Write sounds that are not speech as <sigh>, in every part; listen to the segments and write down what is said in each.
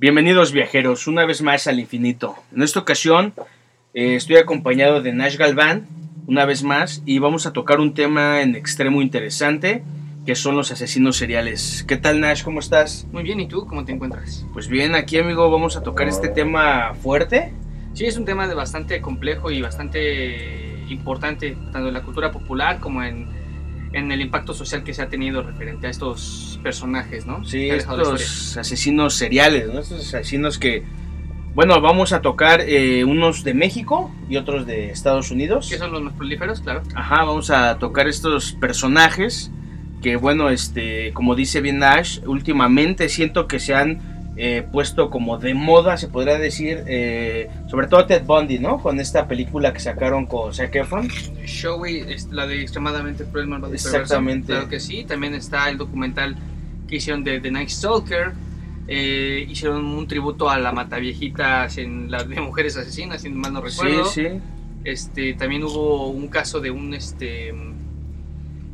Bienvenidos viajeros, una vez más al infinito. En esta ocasión eh, estoy acompañado de Nash Galván, una vez más, y vamos a tocar un tema en extremo interesante, que son los asesinos seriales. ¿Qué tal Nash? ¿Cómo estás? Muy bien, ¿y tú cómo te encuentras? Pues bien, aquí amigo vamos a tocar este tema fuerte. Sí, es un tema de bastante complejo y bastante importante, tanto en la cultura popular como en, en el impacto social que se ha tenido referente a estos personajes, ¿no? Sí, estos asesinos seriales, ¿no? Estos asesinos que, bueno, vamos a tocar eh, unos de México y otros de Estados Unidos. Que son los más prolíferos, claro. Ajá, vamos a tocar estos personajes que, bueno, este, como dice bien Nash, últimamente siento que se han eh, puesto como de moda, se podría decir, eh, sobre todo Ted Bundy, ¿no? Con esta película que sacaron con Zac Efron. Showy, la de extremadamente cruel, malvado perverso. Exactamente. Claro que sí. También está el documental que hicieron de The Night Stalker. Eh, hicieron un tributo a la mataviejitas en la de mujeres asesinas, si mal no recuerdo. Sí, sí. Este, también hubo un caso de un este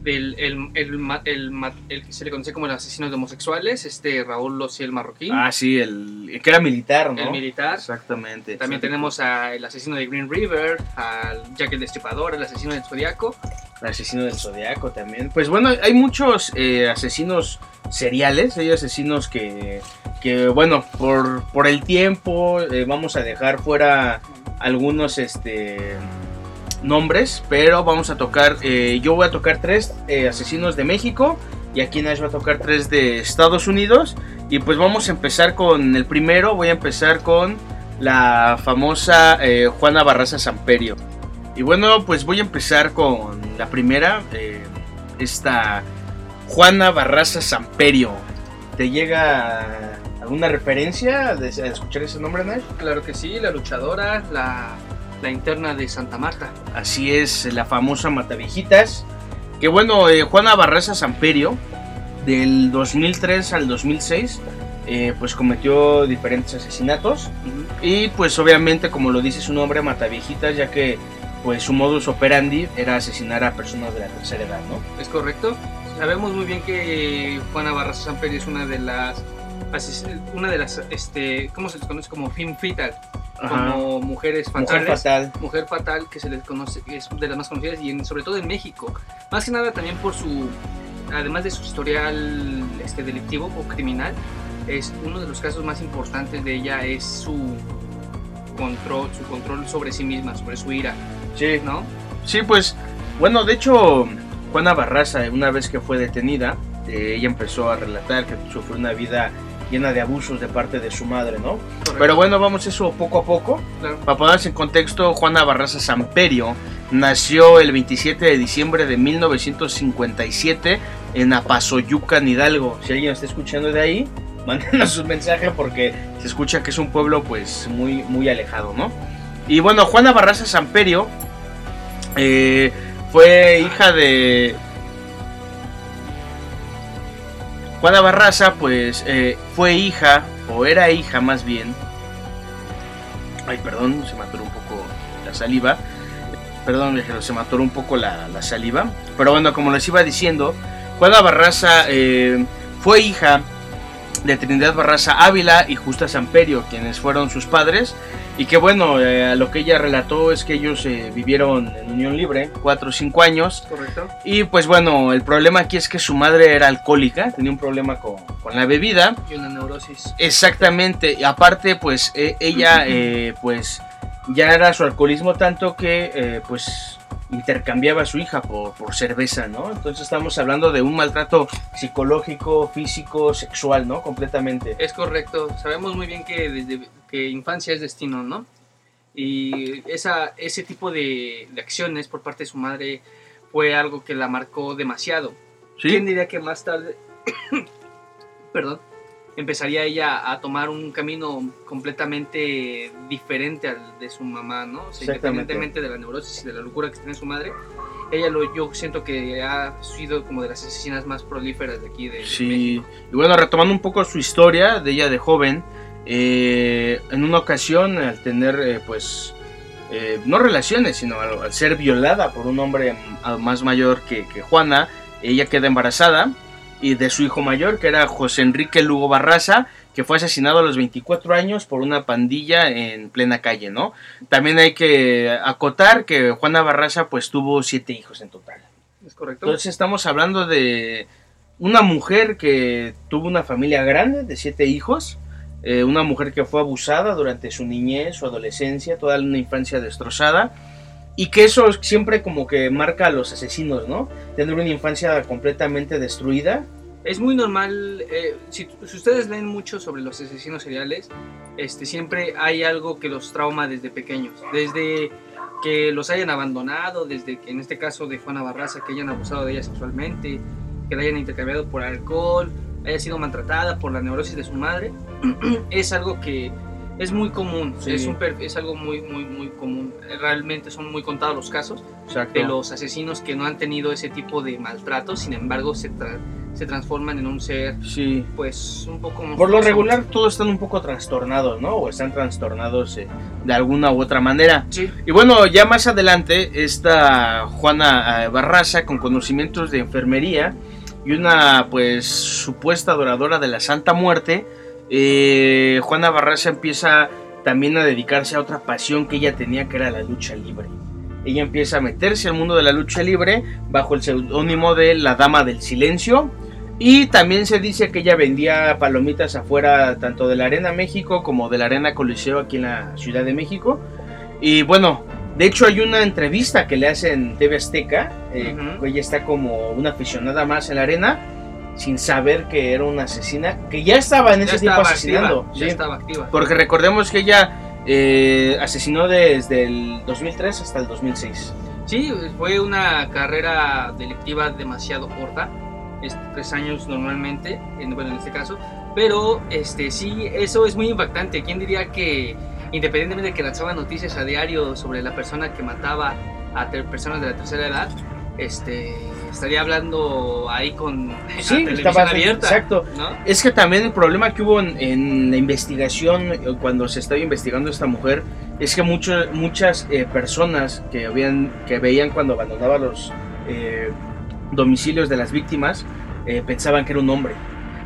el, el, el el que se le conoce como el asesino de homosexuales, este Raúl Lociel Marroquín, Ah, sí, el que era militar, ¿no? el militar. Exactamente. También tenemos al asesino de Green River, al Jack el Destripador, el asesino del Zodiaco. El asesino del zodiaco también. Pues bueno, hay muchos eh, asesinos seriales, hay asesinos que, que bueno, por, por el tiempo eh, vamos a dejar fuera algunos este nombres, pero vamos a tocar, eh, yo voy a tocar tres eh, asesinos de México y aquí Nash va a tocar tres de Estados Unidos y pues vamos a empezar con el primero, voy a empezar con la famosa eh, Juana Barraza Samperio. Y bueno, pues voy a empezar con la primera, esta Juana Barraza Samperio. ¿Te llega alguna referencia de, escuchar ese nombre, Nash? Claro que sí, la luchadora, la, la interna de Santa Marta. Así es, la famosa Mataviejitas. Que bueno, eh, Juana Barraza Samperio, del 2003 al 2006, eh, pues cometió diferentes asesinatos. Y pues obviamente, como lo dice su nombre, Mataviejitas, ya que pues su modus operandi era asesinar a personas de la tercera edad, ¿no? Es correcto. Sabemos muy bien que Juana Barraza Samperio es una de las una de las este ¿cómo se les conoce? como film fatal, como mujeres Mujer fatales. fatal. Mujer fatal que se les conoce, es de las más conocidas y en- sobre todo en México. Más que nada también por su, además de su historial este, delictivo o criminal, es uno de los casos más importantes de ella es su control, su control sobre sí misma, sobre su ira, Sí, ¿no? Sí, pues, bueno, de hecho, Juana Barraza, una vez que fue detenida, eh, ella empezó a relatar que sufrió una vida llena de abusos de parte de su madre, ¿no? Pero bueno, vamos eso poco a poco. Claro. Para ponerse en contexto, Juana Barraza Samperio nació el 27 de diciembre de 1957 en Apazoyucan, Hidalgo. Si alguien está escuchando de ahí, <laughs> mándenos un mensaje porque se escucha que es un pueblo pues muy, muy alejado, ¿no? Y bueno, Juana Barraza Samperio eh, fue hija de... Juana Barraza pues eh, fue hija, o era hija más bien, Ay, perdón, se me atoró un poco la saliva. Perdón, se me atoró un poco la, la saliva. Pero bueno, como les iba diciendo, Juana Barraza eh, fue hija de Trinidad Barraza Ávila y Justa Samperio, quienes fueron sus padres. Y que bueno, eh, lo que ella relató es que ellos eh, vivieron en unión libre, 4 o 5 años. Correcto. Y pues bueno, el problema aquí es que su madre era alcohólica, tenía un problema con, con la bebida. Y una neurosis. Exactamente, y aparte pues eh, ella eh, pues ya era su alcoholismo tanto que eh, pues intercambiaba a su hija por, por cerveza, ¿no? Entonces estamos hablando de un maltrato psicológico, físico, sexual, ¿no? Completamente. Es correcto. Sabemos muy bien que desde que infancia es destino, ¿no? Y esa, ese tipo de, de acciones por parte de su madre fue algo que la marcó demasiado. ¿Quién diría que más tarde, <coughs> perdón, empezaría ella a tomar un camino completamente diferente al de su mamá, ¿no? O sea, independientemente de la neurosis y de la locura que tiene su madre, ella lo, yo siento que ha sido como de las asesinas más prolíferas de aquí de, de Sí, México. y bueno, retomando un poco su historia de ella de joven, eh, en una ocasión al tener eh, pues eh, no relaciones, sino al, al ser violada por un hombre m- más mayor que, que Juana, ella queda embarazada y de su hijo mayor, que era José Enrique Lugo Barraza, que fue asesinado a los 24 años por una pandilla en plena calle, ¿no? También hay que acotar que Juana Barraza pues tuvo siete hijos en total. Es correcto. Entonces estamos hablando de una mujer que tuvo una familia grande de siete hijos, eh, una mujer que fue abusada durante su niñez, su adolescencia, toda una infancia destrozada, y que eso siempre como que marca a los asesinos, ¿no? Tener una infancia completamente destruida. Es muy normal, eh, si, ustedes leen mucho sobre los asesinos seriales, este, siempre hay algo que los trauma desde pequeños, desde que los hayan abandonado, desde que en este caso de Juana Barraza, que hayan abusado de ella sexualmente, que la hayan intercambiado por alcohol, haya sido maltratada por la neurosis de su madre, <clears throat> es algo que es muy común, Sí. es, un es algo muy, muy, muy común. Realmente son muy contados los casos Exacto. de los asesinos que no han tenido ese tipo de maltrato, sin embargo se, tra- se transforman en un ser Sí. pues un poco Por lo regular todos están un poco trastornados, ¿no? O están trastornados eh, de alguna u otra manera. Sí, Y bueno, ya más adelante, esta Juana eh, Barraza, con conocimientos de enfermería y una pues supuesta adoradora de la Santa Muerte, eh, Juana Barraza empieza también a dedicarse a otra pasión que ella tenía, que era la lucha libre. Ella empieza a meterse al mundo de la lucha libre bajo el seudónimo de la Dama del Silencio. Y también se dice que ella vendía palomitas afuera tanto de la Arena México como de la Arena Coliseo aquí en la Ciudad de México. Y bueno, de hecho hay una entrevista que le hacen en TV Azteca. eh. Ella está como una aficionada más en la arena, sin saber que era una asesina, que ya estaba en ya ese tiempo asesinando. activa, ¿sí? ya estaba activa. Porque recordemos que ella eh, asesinó desde el 2003 hasta el 2006. Sí, fue una carrera delictiva demasiado corta, es tres años normalmente, en, bueno, en este caso, pero este sí, eso es muy impactante. ¿Quién diría que independientemente de que lanzaba noticias a diario sobre la persona que mataba a personas de la tercera edad, este estaría hablando ahí con la Sí, televisión estaba- abierta, exacto. ¿no? Es que también el problema que hubo en, en la investigación, eh, cuando se estaba investigando esta mujer, es que mucho- muchas eh, personas que, habían, que veían cuando abandonaba los eh, domicilios de las víctimas, eh, pensaban que era un hombre.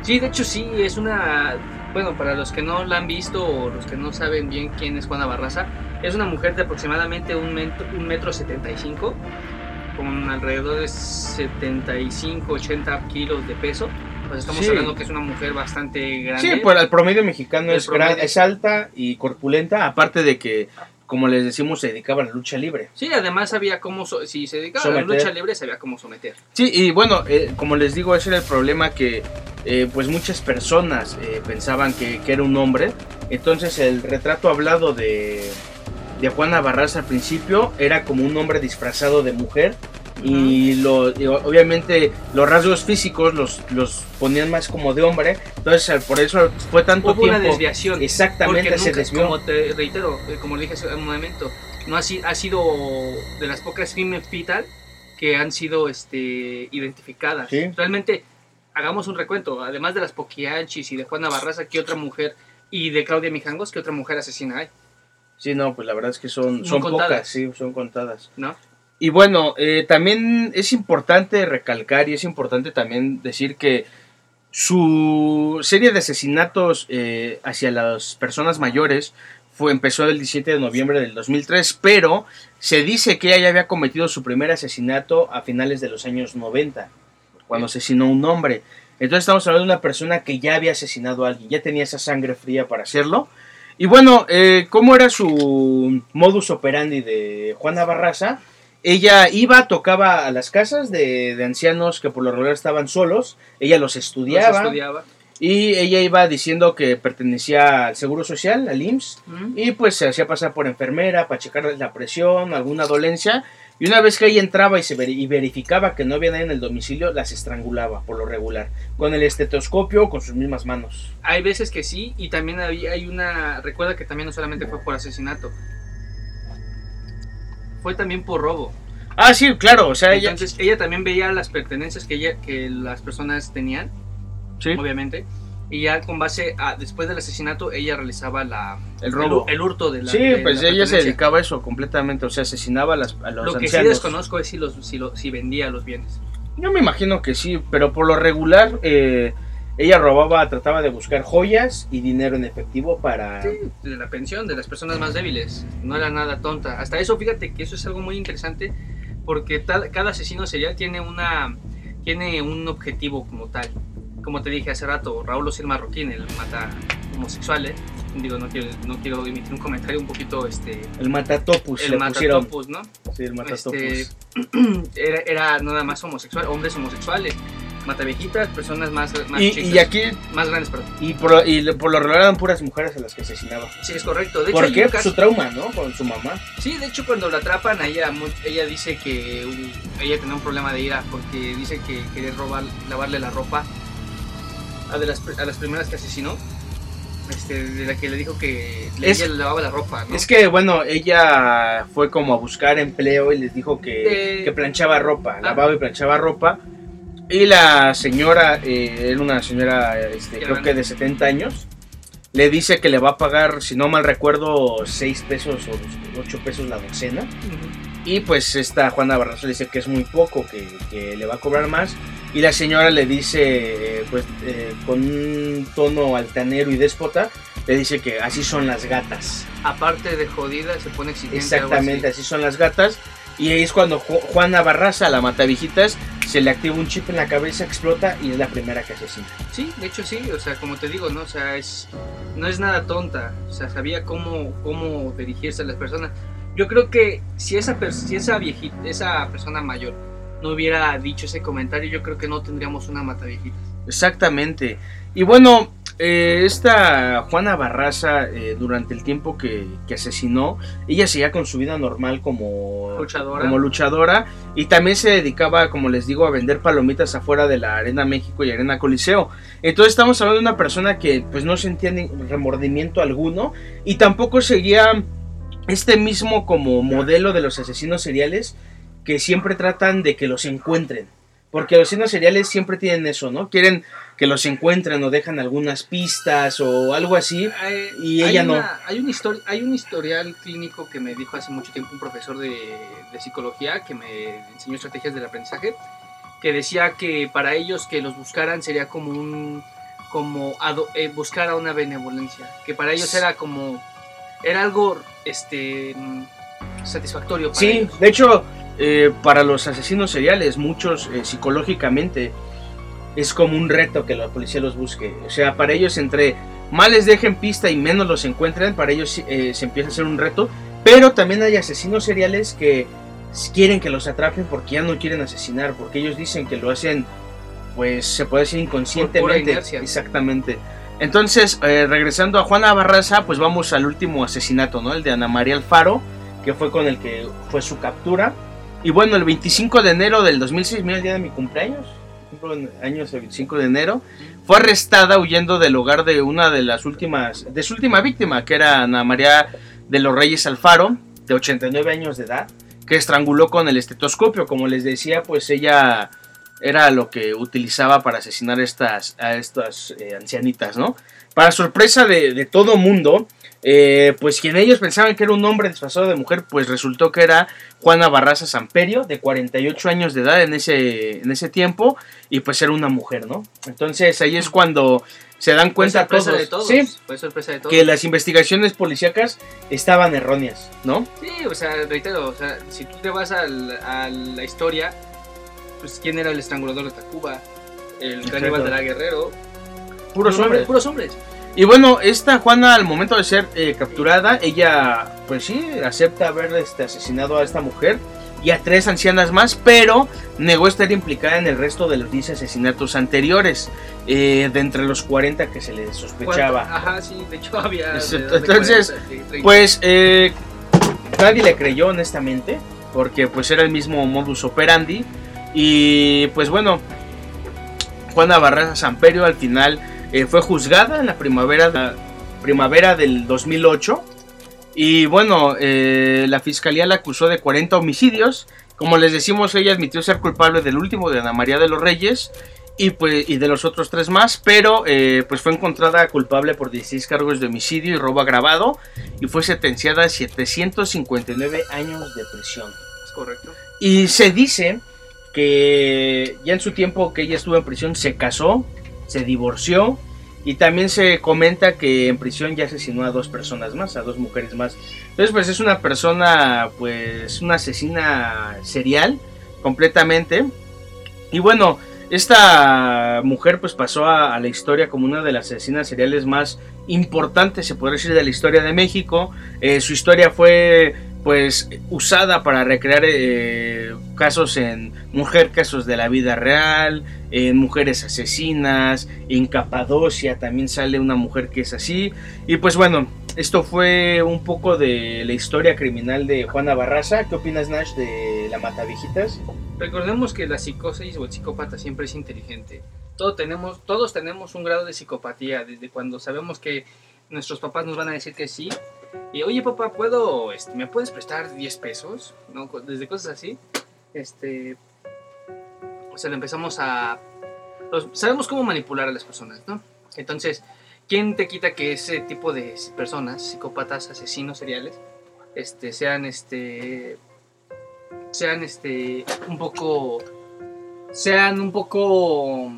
Sí, de hecho sí, es una... Bueno, para los que no la han visto o los que no saben bien quién es Juana Barraza, es una mujer de aproximadamente un metro, un metro 75, con alrededor de 75, 80 kilos de peso. Pues estamos Sí. hablando que es una mujer bastante grande. Sí, pues el promedio mexicano El es, gran- promedio. es alta y corpulenta, aparte de que, como les decimos, se dedicaba a la lucha libre. Sí, además sabía cómo, so- si se dedicaba a la lucha libre, sabía cómo someter. Sí, y bueno, eh, como les digo, ese era el problema que eh, pues muchas personas eh, pensaban que, que era un hombre. Entonces el retrato hablado de, de Juana Barraza al principio era como un hombre disfrazado de mujer. Y, lo, y obviamente los rasgos físicos los, los ponían más como de hombre. Entonces por eso fue tanto Hubo una tiempo. desviación. Exactamente, se nunca, desvió. como te reitero, eh, como le dije hace un momento, no ha, ha sido de las pocas female fetal que han sido este, identificadas. Sí. Realmente, hagamos un recuento, además de las Poquianchis y de Juana Barraza, ¿qué otra mujer? Y de Claudia Mijangos, ¿qué otra mujer asesina hay? Sí, no, pues la verdad es que son, Son contadas. pocas, sí, son contadas. ¿No? Y bueno, eh, también es importante recalcar y es importante también decir que su serie de asesinatos eh, hacia las personas mayores fue, empezó el 17 de noviembre del 2003, pero se dice que ella ya había cometido su primer asesinato a finales de los años 90, cuando asesinó a un hombre. Entonces estamos hablando de una persona que ya había asesinado a alguien, ya tenía esa sangre fría para hacerlo. Y bueno, eh, ¿cómo era su modus operandi de Juana Barraza? Ella iba, tocaba a las casas de, de ancianos que por lo regular estaban solos, ella los Los estudiaba, estudiaba. y ella iba diciendo que pertenecía al Seguro Social, al IMSS, ¿Mm? y pues se hacía pasar por enfermera para checarles la presión, alguna dolencia, y una vez que ella entraba y se y verificaba que no había nadie en el domicilio, las estrangulaba por lo regular, con el estetoscopio o con sus mismas manos. Hay veces que sí, y también hay, hay una... Recuerda que también no solamente fue por asesinato, fue también por robo. Ah, sí, claro, o sea, ella... Entonces ella también veía las pertenencias que, ella, que las personas tenían, Sí, obviamente, y ya con base a, después del asesinato, ella realizaba la, el robo. el, hurto de la sí, de pues la ella se dedicaba a eso completamente, o sea, asesinaba a, las, a los Lo que sí desconozco es si, los, si, lo- si vendía los bienes. Yo me imagino que sí, pero por lo regular, eh, ella robaba, trataba de buscar joyas y dinero en efectivo para... Sí, de la pensión de las personas más débiles. No era nada tonta. Hasta eso, fíjate que eso es algo muy interesante porque tal- cada asesino serial tiene una tiene un objetivo como tal. Como te dije hace rato, Raúl Osir Marroquín, el mata homosexuales. Digo, no quiero, no quiero emitir un comentario un poquito este El matatopus el le pusieron. matatopus, ¿no? Sí, el matatopus. Este, <clears throat> era, era nada más homosexual, hombres homosexuales, mataviejitas, personas más, más y, chicas, y aquí, más grandes, perdón. y por, y por lo regular eran puras mujeres a las que asesinaba. Sí, es correcto. De hecho, ¿Por qué? Pues su caso- trauma, ¿no? Con su mamá. Sí, de hecho cuando la atrapan, ella, ella dice que uh, ella tenía un problema de ira porque dice que quería robar, lavarle la ropa a, de las, a las primeras que asesinó. Este, de la que le dijo que le, Es- ella le lavaba la ropa, ¿no? Es que, bueno, ella fue como a buscar empleo y les dijo que, Eh, que planchaba ropa, ah. lavaba y planchaba ropa. Y la señora, eh, era una señora, este, creo que de 70 años, le dice que le va a pagar, si no mal recuerdo, 6 pesos o 8 pesos la docena. Y pues esta Juana Barraza le dice que es muy poco, que, que le va a cobrar más. Y la señora le dice, eh, pues eh, con un tono altanero y déspota, le dice que así son las gatas. Aparte de jodida, se pone exigente. Exactamente, así. así son las gatas. Y ahí es cuando Ju- Juana Barraza, la matavijitas, se le activa un chip en la cabeza, explota y es la primera que asesina. Sí, de hecho sí, o sea, como te digo, ¿no? O sea, es, no es nada tonta, o sea, sabía cómo, cómo dirigirse a las personas. Yo creo que si esa, si esa viejita, esa persona mayor no hubiera dicho ese comentario, yo creo que no tendríamos una mataviejitas. Exactamente. Y bueno, eh, esta Juana Barraza, eh, durante el tiempo que, que asesinó, ella seguía con su vida normal como Luchadora. como luchadora y también se dedicaba, como les digo, a vender palomitas afuera de la Arena México y Arena Coliseo. Entonces estamos hablando de una persona que pues no sentía ni remordimiento alguno y tampoco seguía este mismo como modelo de los asesinos seriales que siempre tratan de que los encuentren. Porque los asesinos seriales siempre tienen eso, ¿no? Quieren que los encuentren o dejan algunas pistas o algo así. Eh, Y hay ella no. Hay un, histori- hay un historial clínico que me dijo hace mucho tiempo un profesor de, de psicología que me enseñó estrategias del aprendizaje, que decía que para ellos que los buscaran sería como un como ado- eh, buscar a una benevolencia, que para ellos era como era algo este satisfactorio para Sí, ellos. de hecho, eh, para los asesinos seriales, muchos eh, psicológicamente es como un reto que la policía los busque. O sea, para ellos entre más les dejen pista y menos los encuentren, para ellos eh, se empieza a hacer un reto. Pero también hay asesinos seriales que quieren que los atrapen porque ya no quieren asesinar, porque ellos dicen que lo hacen, pues se puede decir inconscientemente. Exactamente. Entonces, eh, regresando a Juana Barraza, pues vamos al último asesinato, ¿no? El de Ana María Alfaro, que fue con el que fue su captura. Y bueno, el 25 de enero del 2006, mira el día de mi cumpleaños, años el 25 de enero, fue arrestada huyendo del hogar de una de las últimas, de su última víctima, que era Ana María de los Reyes Alfaro, de 89 años de edad, que estranguló con el estetoscopio. Como les decía, pues ella era lo que utilizaba para asesinar estas, a estas eh, ancianitas, ¿no? Para sorpresa de, de todo mundo, eh, pues quien ellos pensaban que era un hombre disfrazado de mujer, pues resultó que era Juana Barraza Samperio, de 48 años de edad en ese, en ese tiempo, y pues era una mujer, ¿no? Entonces ahí es cuando se dan Fue cuenta sorpresa todos, de todos, ¿sí? fue sorpresa de todos. que las investigaciones policíacas estaban erróneas, ¿no? Sí, o sea, reitero, o sea, si tú te vas al- a la historia, pues quién era el estrangulador de Tacuba, el Exacto. caníbal de la Guerrero, Puros hombres. puros hombres. Y bueno, esta Juana al momento de ser eh, capturada, ella pues sí, acepta haber este, asesinado a esta mujer y a tres ancianas más, pero negó estar implicada en el resto de los 10 asesinatos anteriores, eh, de entre los 40 que se le sospechaba. ¿Cuánto? Ajá, sí, de hecho había. Exacto, de- de entonces, 40, de 30. Pues eh, nadie le creyó honestamente, porque pues era el mismo modus operandi. Y pues bueno, Juana Barraza Samperio al final eh, fue juzgada en la primavera, la primavera del 2008. Y bueno, eh, la fiscalía la acusó de 40 homicidios. Como les decimos, ella admitió ser culpable del último de Ana María de los Reyes y, pues, y de los otros tres más, pero eh, pues fue encontrada culpable por 16 cargos de homicidio y robo agravado y fue sentenciada a 759 años de prisión. Es correcto. Y se dice ya en su tiempo que ella estuvo en prisión se casó se divorció y también se comenta que en prisión ya asesinó a dos personas más, a dos mujeres más. Entonces, pues es una persona, pues una asesina serial completamente. Y bueno, esta mujer pues pasó a, la historia como una de las asesinas seriales más importantes, se podría decir, de la historia de México. Eh, su historia fue pues usada para recrear eh, casos en mujer, casos de la vida real, en mujeres asesinas, en Capadocia también sale una mujer que es así. Y pues bueno, esto fue un poco de la historia criminal de Juana Barraza. ¿Qué opinas, Nash, de la Matavijitas? Recordemos que la psicosis o el psicópata siempre es inteligente. Todos tenemos, todos tenemos un grado de psicopatía desde cuando sabemos que nuestros papás nos van a decir que sí. Y oye papá, ¿puedo, este, ¿me puedes prestar 10 pesos? Desde cosas así. Este, o sea, lo empezamos a... sabemos cómo manipular a las personas, ¿no? Entonces, ¿quién te quita que ese tipo de personas, psicópatas, asesinos seriales, este, sean, este, sean, este, un poco, sean un poco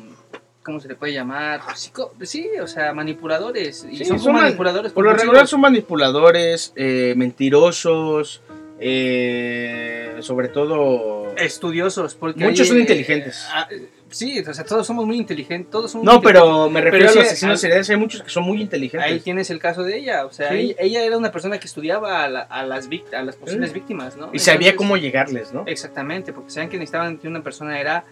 ¿cómo se le puede llamar? sí, o sea, manipuladores. Y son, manipuladores. Por lo regular son manipuladores, eh, mentirosos, eh, sobre todo... Estudiosos, porque... Muchos son inteligentes. Ah, sí, o sea, todos somos muy inteligentes. Todos no, pero me refiero a los asesinos seriales, hay muchos que son muy inteligentes. Ahí tienes el caso de ella, o sea, ella, era una persona que estudiaba a, las, a las posibles víctimas, ¿no? Y sabía cómo llegarles, ¿no? Exactamente, porque sabían que necesitaban que una persona era,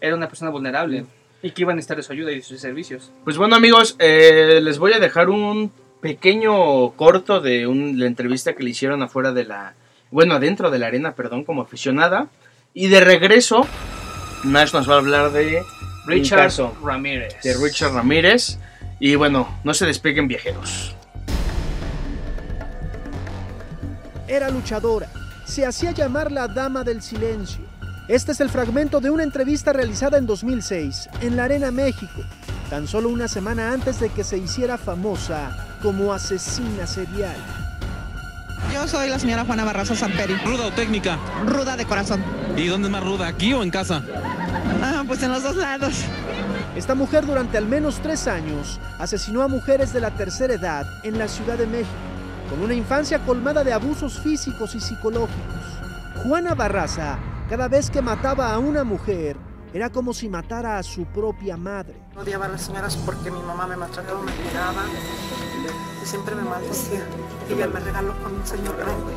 era una persona vulnerable. Y que iban a estar de su ayuda y de sus servicios. Pues bueno amigos, eh, les voy a dejar un pequeño corto de la entrevista que le hicieron afuera de la... Bueno, adentro de la arena, perdón, como aficionada. Y de regreso, Nash nos va a hablar de Richard Ramírez. De Richard Ramírez. Y bueno, no se despeguen viajeros. Era luchadora. Se hacía llamar la Dama del Silencio este es el fragmento de una entrevista realizada en 2006 en la Arena México, tan solo una semana antes de que se hiciera famosa como asesina serial. Yo soy la señora Juana Barraza Samperi. ¿Ruda o técnica? Ruda de corazón. ¿Y dónde es más ruda, aquí o en casa? Ah, pues en los dos lados. Esta mujer durante al menos tres años asesinó a mujeres de la tercera edad en la Ciudad de México, con una infancia colmada de abusos físicos y psicológicos. Juana Barraza cada vez que mataba a una mujer, era como si matara a su propia madre. Odiaba a las señoras porque mi mamá me maltrataba, me pegaba y siempre me maldecía. Y ella me regaló con un señor grande.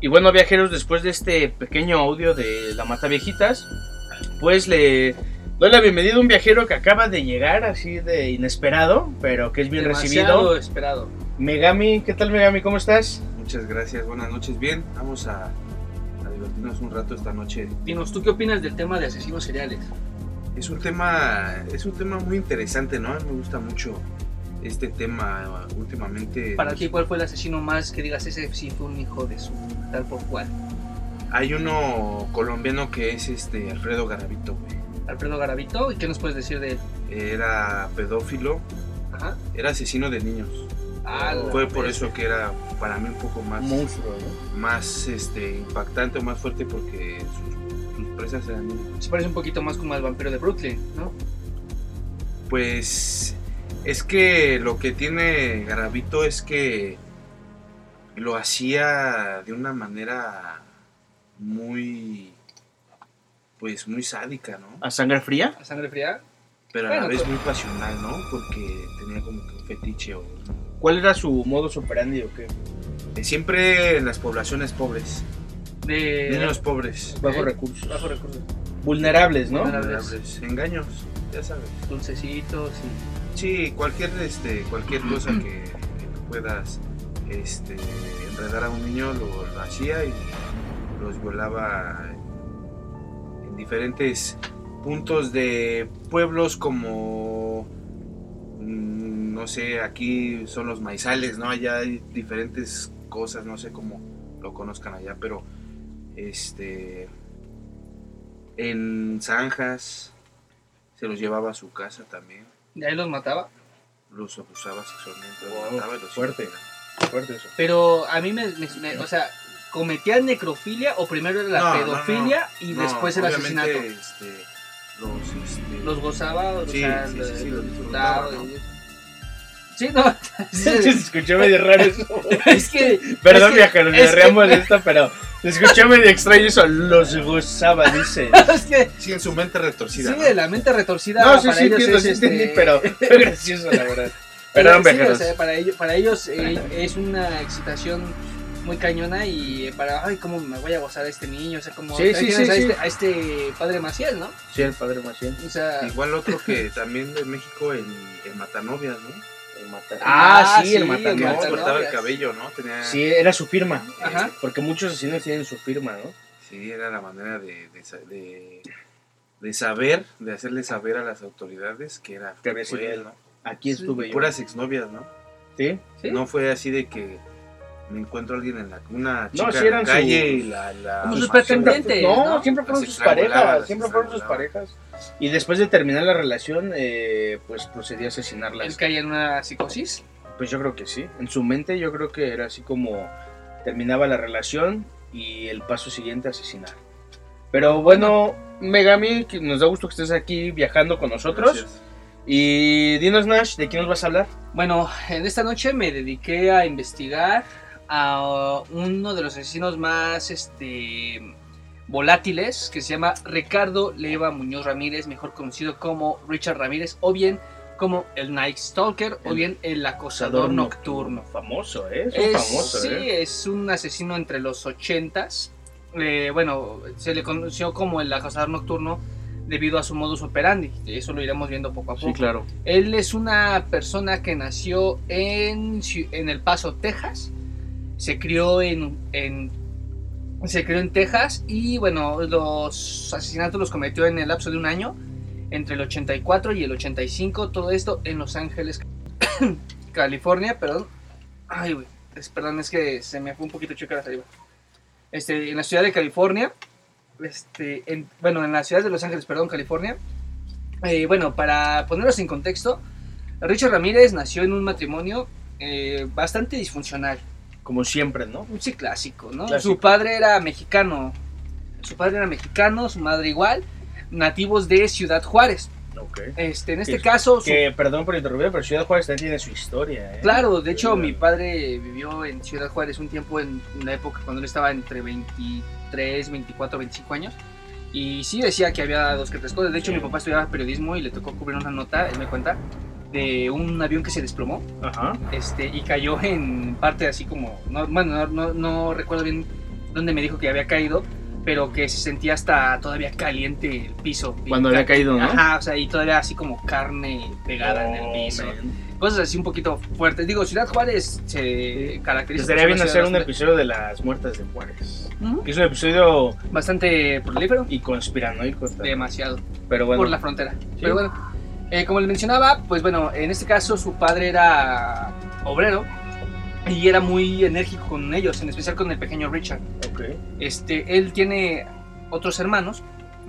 Y, bueno, viajeros, después de este pequeño audio de La Mata Viejitas, pues le doy la bienvenida a un viajero que acaba de llegar así de inesperado, pero que es bien recibido. esperado. Megami, ¿qué tal Megami? ¿Cómo estás? Muchas gracias, buenas noches. Bien, vamos a divertirnos un rato esta noche. Dinos, ¿tú qué opinas del tema de asesinos seriales? Es un tema, es un tema muy interesante, ¿no? Me gusta mucho este tema últimamente. Para ti, ¿cuál fue el asesino más que digas ese sí fue un hijo de su tal por cual? Hay uno colombiano que es este Alfredo Garavito, güey. Alfredo Garavito, ¿y qué nos puedes decir de él? Era pedófilo, Ajá. era asesino de niños. Fue por eso que era para mí un poco más monstruo, más este impactante o más fuerte porque sus, presas eran se parece un poquito más como al vampiro de Brooklyn, ¿no? Pues es que lo que tiene Garavito es que lo hacía de una manera muy pues muy sádica, ¿no? ¿A sangre fría? ¿A sangre fría? Pero a la vez pues muy pasional, ¿no? Porque tenía como que un fetiche o ¿Cuál era su modus operandi o qué? Eh, siempre en las poblaciones pobres. De niños pobres. Bajo recursos. Bajo recursos. Vulnerables, ¿no? Vulnerables. Engaños, ya sabes. Dulcecitos y. Sí, cualquier este, cualquier cosa que, puedas este, enredar a un niño lo, hacía y los violaba en diferentes puntos de pueblos como no sé, aquí son los maizales, ¿no? Allá hay diferentes cosas, no sé cómo lo conozcan allá, pero este en zanjas se los llevaba a su casa también. ¿Y ahí los mataba? Los abusaba sexualmente, fuerte, fuerte eso. Pero a mí me, o sea, ¿cometía necrofilia o primero era la pedofilia y después el asesinato? Este, los, este, Los gozaba, o Sí, sea, sí, sí, sí, lo los disfrutaba. disfrutaba, ¿no? y- Sí, no. <laughs> Se escuchó medio <laughs> raro eso. es que. Perdón, es que- viajeros, me que- de esto, pero se escuchó medio extraño eso. Los gozaba, dice. <laughs> Es que. Sí, en su mente retorcida. Sí, ¿no? la mente retorcida. No, sí, para sí, ellos entiendo, es, sí este, pero fue gracioso, la verdad. Perdón, sí, o viajeros. sea, para ellos, para ellos eh, es una excitación muy cañona y para, ay, cómo me voy a gozar a este niño, o sea, como Sí, ahí sí, tienes sí, a, sí. Este, a este padre Maciel, ¿no? Sí, el padre Maciel. O sea, Igual otro que también de México, el, el Matanovias, ¿no? Ah, Ah, sí, el sí, matador. el Que Matanovias. cortaba el cabello, ¿no? Tenía, Sí, era su firma. Ajá. Porque muchos asesinos tienen su firma, ¿no? sí, era la manera de, de, sa- de, de saber, de hacerle saber a las autoridades que era Que fue sido él. ¿no? Aquí Sí. estuve yo. Puras exnovias, ¿no? ¿Sí? ¿sí? No fue así de que me encuentro a alguien en la una No, chica sí en la calle y la, la Como sus siempre- pretendientes. No, ¿no? siempre fueron sus parejas. Siempre fueron sus parejas. Y después de terminar la relación, eh, pues procedía a asesinarlas. Él caía en una psicosis. Pues yo creo que sí. En su mente yo creo que era así como terminaba la relación y el paso siguiente asesinar. Pero bueno, Megami, nos da gusto que estés aquí viajando con nosotros. Gracias. Y dinos Nash, ¿de quién nos vas a hablar? Bueno, en esta noche me dediqué a investigar a uno de los asesinos más este volátiles que se llama Ricardo Leva Muñoz Ramírez, mejor conocido como Richard Ramírez o bien como el Night Stalker o bien el acosador nocturno. Famoso, ¿eh? Es un Es, famoso, sí, ¿eh? es un asesino entre los ochentas. Eh, bueno, se le conoció como el acosador nocturno debido a su modus operandi. Eso lo iremos viendo poco a poco. Sí, claro. Él es una persona que nació en El Paso, Texas. Se crió en, en- se crió en Texas y bueno, los asesinatos los cometió en el lapso de un año, entre el 84 y el 85. Todo esto en Los Ángeles, <coughs> California, perdón. Ay, güey, perdón, es que se me fue un poquito chica la saliva. Este, en la ciudad de California, este, en- bueno, en la ciudad de Los Ángeles, perdón, California. Eh, bueno, para ponerlos en contexto, Richard Ramírez nació en un matrimonio eh, bastante disfuncional, Como siempre, ¿no? sí clásico, ¿no? Clásico. Su padre era mexicano, su padre era mexicano, su madre igual, nativos de Ciudad Juárez. Ok. Este, en este Que- caso, su- Que, perdón por interrumpir, pero Ciudad Juárez también tiene su historia, ¿eh? claro, de hecho mi padre vivió en Ciudad Juárez un tiempo en la época cuando él estaba entre 23, 24, 25 años. Y sí decía que había dos que tres cosas. De hecho, Sí. mi papá estudiaba periodismo y le tocó cubrir una nota, él me cuenta, de un avión que se desplomó. Ajá. este, y cayó en parte así como, no, bueno, no, no, recuerdo bien dónde me dijo que había caído, pero que se sentía hasta todavía caliente el piso. Cuando había ca- caído, ¿no? Ajá, o sea, y todavía así como carne pegada en el piso. man. Cosas así un poquito fuertes. Digo, Ciudad Juárez se caracteriza Estaría bien hacer un episodio de las muertas de Juárez. Ujú, Que es un episodio bastante prolífero, y conspiranoico. demasiado, Pero bueno. por la frontera. Pero bueno, eh, como les mencionaba, pues bueno, en este caso su padre era obrero y era muy enérgico con ellos, en especial con el pequeño Richard. Ok. Este, él tiene otros hermanos,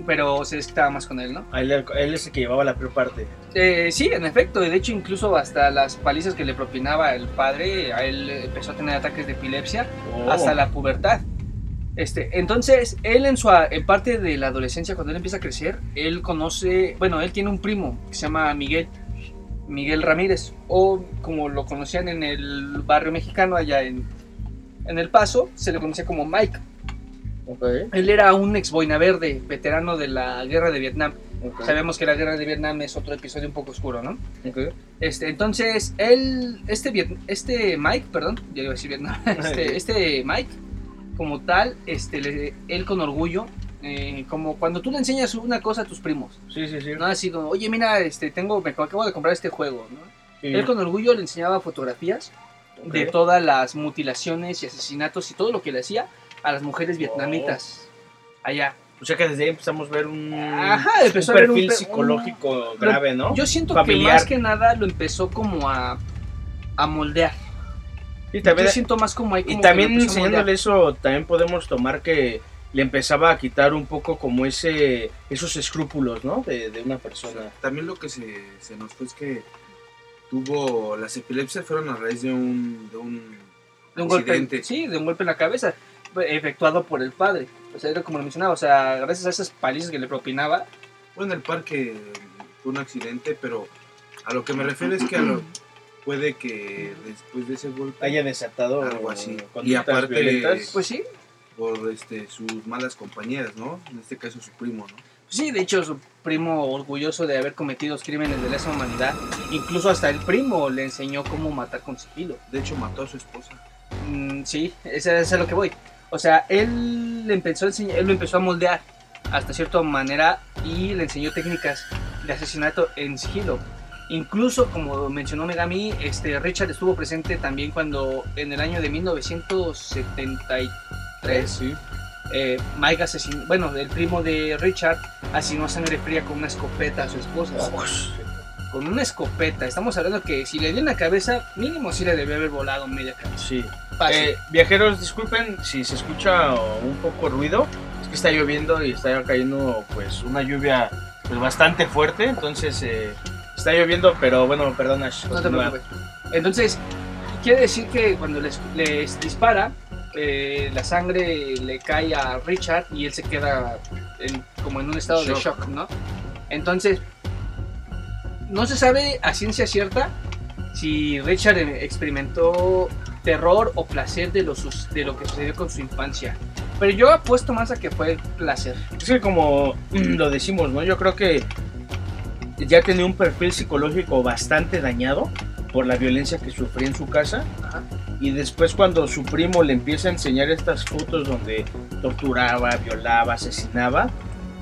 pero se desquitaba más con él, ¿no? A Él, él es el que llevaba la peor parte. Eh, sí, en efecto, de hecho incluso hasta las palizas que le propinaba el padre, a él empezó a tener ataques de epilepsia Oh. hasta la pubertad. Este, entonces, él en su en parte de la adolescencia, cuando él empieza a crecer, él conoce, bueno, él tiene un primo que se llama Miguel, Miguel Ramírez, o como lo conocían en el barrio mexicano allá en, en El Paso, se le conocía como Mike. Ok. Él era un ex boina verde, veterano de la guerra de Vietnam. ok, Sabemos que la guerra de Vietnam es otro episodio un poco oscuro, ¿no? ok. Este, entonces, él, este, este Mike, perdón, ya iba a decir Vietnam, <laughs> este, este Mike, como tal, este, le- él con orgullo, eh, como cuando tú le enseñas una cosa a tus primos, Sí, sí, sí. ¿no? Así como, oye, mira, este, tengo, me acabo de comprar este juego, ¿no? Sí. Él con orgullo le enseñaba fotografías de Ok. todas las mutilaciones y asesinatos y todo lo que le hacía a las mujeres vietnamitas allá. O sea que desde ahí empezamos a ver un, Ajá, un empezó a ver un perfil psicológico un- grave, ¿no? Yo siento Familiar. que más que nada lo empezó como a, a moldear. Y también, Yo siento más como ahí como y también enseñándole eso, también podemos tomar que le empezaba a quitar un poco como ese esos escrúpulos, ¿no? De, de una persona. También lo que se, se nos fue es que tuvo las epilepsias fueron a raíz de un, de un de un golpe, accidente. sí, de un golpe en la cabeza, efectuado por el padre. O sea, era como lo mencionaba, o sea, gracias a esas palizas que le propinaba, Fue en el parque, fue un accidente, pero a lo que me refiero es que a lo- puede que después de ese golpe Haya desatado algo así. Y aparte, violentas. Pues sí, por este, sus malas compañeras, ¿no? En este caso su primo, ¿no? sí, de hecho su primo orgulloso de haber cometido los crímenes de lesa humanidad, incluso hasta el primo le enseñó cómo matar con sigilo. De hecho mató a su esposa. Mm, sí, eso es a lo que voy. O sea, él le empezó a enseñar, él lo empezó a moldear hasta cierta manera y le enseñó técnicas de asesinato en sigilo. Incluso, como mencionó Megami, este Richard estuvo presente también cuando en el año de 1973 Sí. eh, Mike asesinó, bueno, el primo de Richard asesinó a sangre fría con una escopeta a su esposa. Con una escopeta, estamos hablando que si le dio en la cabeza, mínimo sí le debió haber volado media cabeza. Sí. Eh, viajeros, disculpen si se escucha un poco ruido. Es que está lloviendo y está cayendo pues una lluvia pues, bastante fuerte. Entonces eh, está lloviendo, pero bueno, perdona. Ash, No te continúa. preocupes. Entonces, quiere decir que cuando les, les dispara, eh, la sangre le cae a Richard y él se queda en- como en un estado de Shock. ¿no? Entonces, no se sabe a ciencia cierta si Richard eh, experimentó terror o placer de lo, de lo que sucedió con su infancia. Pero yo apuesto más a que fue placer. Es que como <clears throat> lo decimos, ¿no? Yo creo que ya tenía un perfil psicológico bastante dañado por la violencia que sufría en su casa. Ajá. Y después cuando su primo le empieza a enseñar estas fotos donde torturaba, violaba, asesinaba,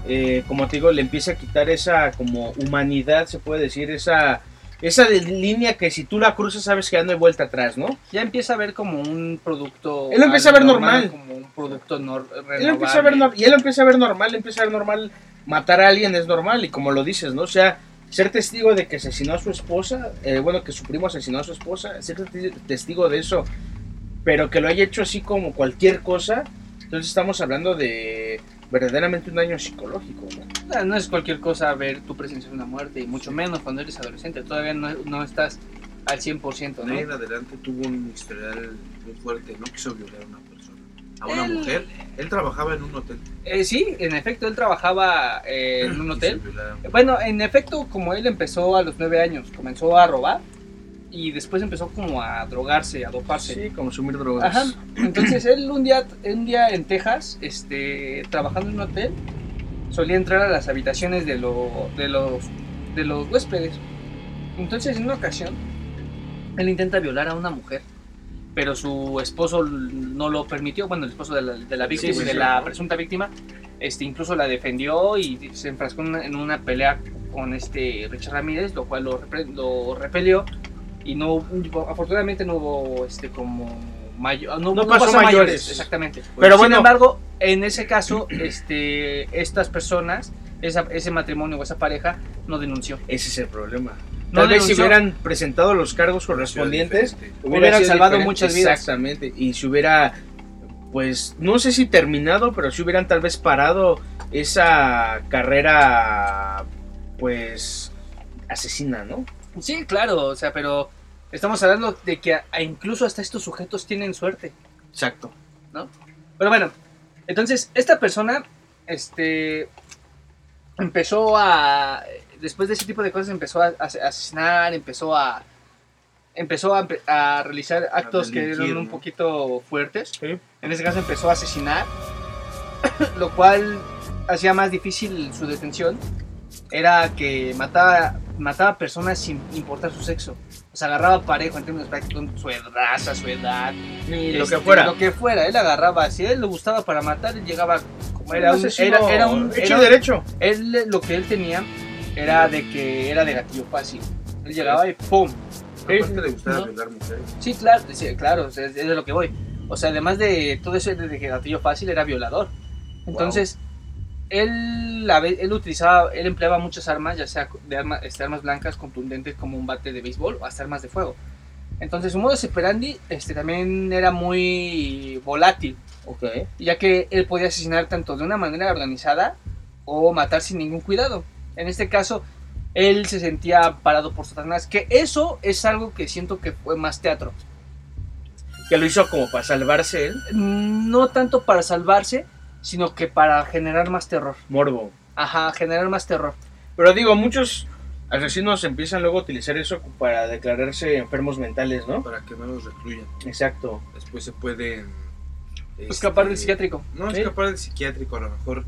eh, como te digo, le empieza a quitar esa como humanidad, se puede decir, esa, esa de- línea que si tú la cruzas sabes que ya no hay vuelta atrás, ¿no? Ya empieza a ver como un producto. Él lo empieza a ver normal. Como un producto nor- Él lo empieza a ver y él lo empieza a ver normal, empieza a ver normal matar a alguien es normal y como lo dices, ¿no? O sea, ser testigo de que asesinó a su esposa, eh, bueno, que su primo asesinó a su esposa, ser testi- testigo de eso, pero que lo haya hecho así como cualquier cosa, entonces estamos hablando de verdaderamente un daño psicológico, ¿no? No, no es cualquier cosa ver tu presencia en una muerte, y mucho menos cuando eres adolescente. Todavía no, no estás al 100%, De ¿no? ahí en adelante tuvo un historial muy fuerte, no quiso violar a una a una Él- mujer. Él trabajaba en un hotel. Eh, sí, en efecto, él trabajaba eh, en un <clears throat> hotel. Bueno, en efecto, como él empezó a los nueve años, comenzó a robar y después empezó como a drogarse, a doparse. Sí, consumir drogas. Ajá. Entonces él un día, un día en Texas, este, trabajando en un hotel, solía entrar a las habitaciones de, lo- de los de los huéspedes. Entonces en una ocasión él intenta violar a una mujer, pero su esposo no lo permitió. Bueno, el esposo de la, de la víctima, sí, de sí. la presunta víctima, este, incluso la defendió y se enfrascó en una, en una pelea con este Richard Ramírez, lo cual lo, lo repelió y no afortunadamente no hubo este como mayor no, No no pasó pasó mayores, mayores. exactamente Pero sin bueno. embargo en ese caso este estas personas esa- ese matrimonio o esa pareja no denunció Ese es el problema. No Tal vez si hubieran presentado los cargos correspondientes, hubiera Hubieran salvado diferente. muchas vidas. Exactamente. Y si hubiera, pues, no sé si terminado, pero si hubieran tal vez parado esa carrera, pues, asesina, ¿no? sí claro o sea pero estamos hablando de que a- incluso hasta estos sujetos tienen suerte Exacto. Pero bueno, entonces esta persona, este, empezó a, después de ese tipo de cosas, empezó a, asesinar, empezó a, empezó a, realizar actos que eran un poquito fuertes. Sí. En este caso empezó a asesinar, <coughs> lo cual hacía más difícil su detención. Era que mataba, mataba personas sin importar su sexo. O sea, agarraba parejo en términos prácticos, su raza, su edad, Y lo este, que fuera. Lo que fuera, él agarraba. Si a él le gustaba para matar, él llegaba como era un. Era, era un. hecho era- derecho. él lo que él tenía era de que era de gatillo fácil. Él llegaba y ¡pum! Aparte le gustaba ¿No? violar mujeres. Sí, claro, sí, claro, es, es de lo que voy. O sea, además de todo eso de que gatillo fácil, era violador. Entonces, él, utilizaba, él empleaba muchas armas, ya sea de arma- este, armas blancas contundentes como un bate de béisbol o hasta armas de fuego. Entonces, su modo operandi este, también era muy volátil, Ok. ya que él podía asesinar tanto de una manera organizada o matar sin ningún cuidado. En este caso, él se sentía parado por Satanás, que eso es algo que siento que fue más teatro. Que lo hizo como para salvarse él. No tanto para salvarse, sino que para generar más terror. Morbo. Ajá, generar más terror. Pero digo, muchos asesinos empiezan luego a utilizar eso para declararse enfermos mentales, ¿no? Para que no los recluyan. Exacto. Después se pueden... Escapar del este, psiquiátrico. No, Sí. escapar del psiquiátrico, a lo mejor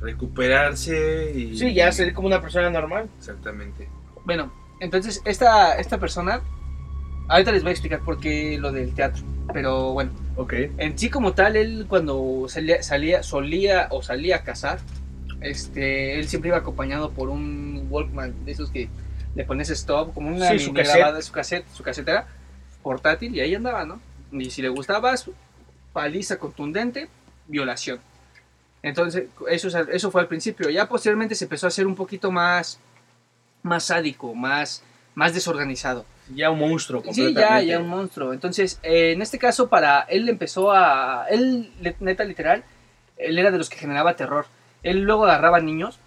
recuperarse y... Sí, ya ser como una persona normal. Exactamente. Bueno, entonces esta, esta persona, ahorita les voy a explicar por qué lo del teatro, pero bueno, Ok. en sí como tal, él cuando salía, salía solía o salía a cazar, este, él siempre iba acompañado por un Walkman, de esos que le pones stop, como una Sí, su grabada, su cassette, su casetera portátil, y ahí andaba, ¿no? Y si le gustaba, su paliza contundente, violación. Entonces, eso, es- eso fue al principio. Ya posteriormente se empezó a hacer un poquito más, más sádico, más, más desorganizado. Ya un monstruo Sí, ya, completamente. ya un monstruo. Entonces, eh, en este caso, para él empezó a. Él, neta, literal, él era de los que generaba terror. Él luego agarraba niños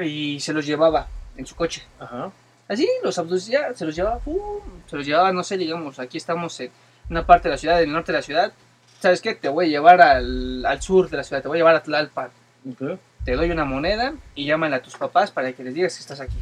y se los llevaba en su coche. Ajá. Así, los abducía, se los llevaba, ¡pum! se los llevaba, no sé, digamos, aquí estamos en una parte de la ciudad, en el norte de la ciudad. ¿Sabes qué? Te voy a llevar al, al sur de la ciudad, te voy a llevar a Tlalpan. Ok. Te doy una moneda y llámale a tus papás para que les digas que estás aquí.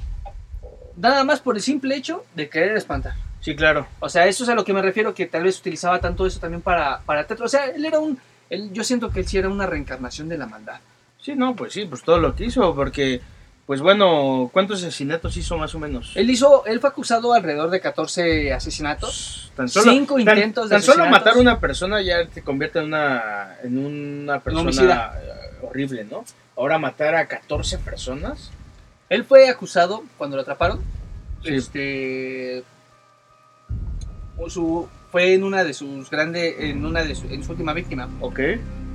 Nada más por el simple hecho de querer espantar. Sí, claro. O sea, eso es a lo que me refiero, que tal vez utilizaba tanto eso también para, para teatro. O sea, él era un... Él, yo siento que él sí era una reencarnación de la maldad. Sí, no, pues sí, pues todo lo que hizo, porque, pues bueno, ¿cuántos asesinatos hizo más o menos? Él hizo, él fue acusado alrededor de 14 asesinatos. Tan solo, Cinco tan- intentos de tan, solo matar a una persona ya te convierte en una, en una persona horrible, ¿no? Ahora matar a 14 personas. Él fue acusado cuando lo atraparon. Sí. Este su, fue en una de sus grandes, en una de su, en su última víctima, Ok.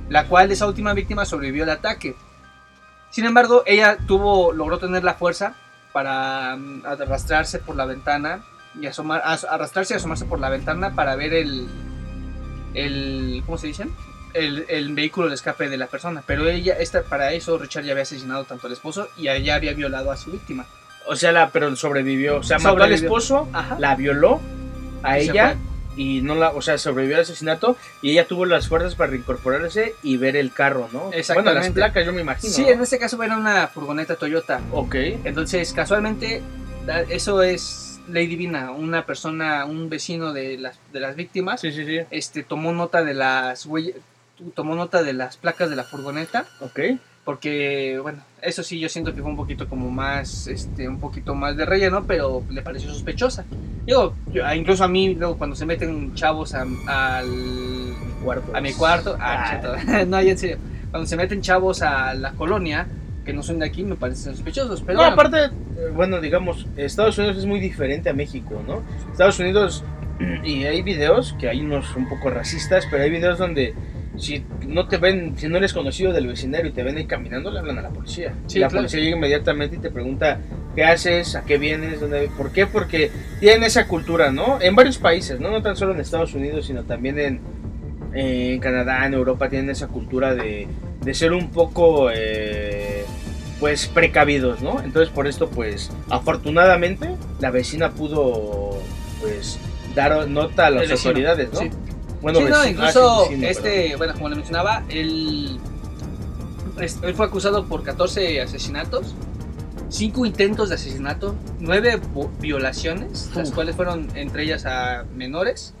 la cual esa última víctima sobrevivió al ataque. Sin embargo, ella tuvo, logró tener la fuerza para mm, arrastrarse por la ventana y asomar, as- arrastrarse y asomarse por la ventana para ver el, el ¿cómo se dice? El, el vehículo de escape de la persona. Pero ella, esta, para eso, Richard ya había asesinado tanto al esposo y ya había violado a su víctima. O sea, la, pero sobrevivió. O sea, mató al esposo, Ajá. la violó a Y ella y no la, o sea, sobrevivió al asesinato y ella tuvo las fuerzas para reincorporarse y ver el carro, ¿no? Bueno, Exactamente. las placas, yo me imagino. Sí, ¿no? en este caso era una furgoneta Toyota. Ok. Entonces, casualmente, eso es ley divina. Una persona, un vecino de las, de las víctimas, Sí, sí, sí. este, tomó nota de las huellas, tomó nota de las placas de la furgoneta, Ok. Porque, bueno, eso sí yo siento que fue un poquito como más, este, un poquito más de relleno, pero le pareció sospechosa. Digo, yo- a- incluso a mí, luego cuando se meten chavos a- al, Cuarto. a mi cuarto. Ah, Ah. <laughs> no, en serio. Cuando se meten chavos a la colonia, que no son de aquí, me parecen sospechosos. Pero No, bueno, aparte, eh, bueno, digamos, Estados Unidos es muy diferente a México, ¿no? Estados Unidos, <clears throat> y hay videos, que hay unos un poco racistas, pero hay videos donde si no te ven, si no eres conocido del vecindario y te ven ahí caminando, le hablan a la policía. Sí, la claro. policía llega inmediatamente y te pregunta, ¿qué haces? ¿A qué vienes? ¿Dónde? ¿Por qué? Porque tienen esa cultura, ¿no? En varios países, ¿no? No tan solo en Estados Unidos, sino también en, en Canadá, en Europa, tienen esa cultura de, de ser un poco... eh, pues precavidos, ¿no? Entonces por esto pues afortunadamente la vecina pudo pues dar nota a las autoridades, ¿no? sí. Bueno, sí, no, incluso este, bueno, como le mencionaba, él, él fue acusado por 14 asesinatos, 5 intentos de asesinato, 9 violaciones, las Uf. cuales fueron entre ellas a menores,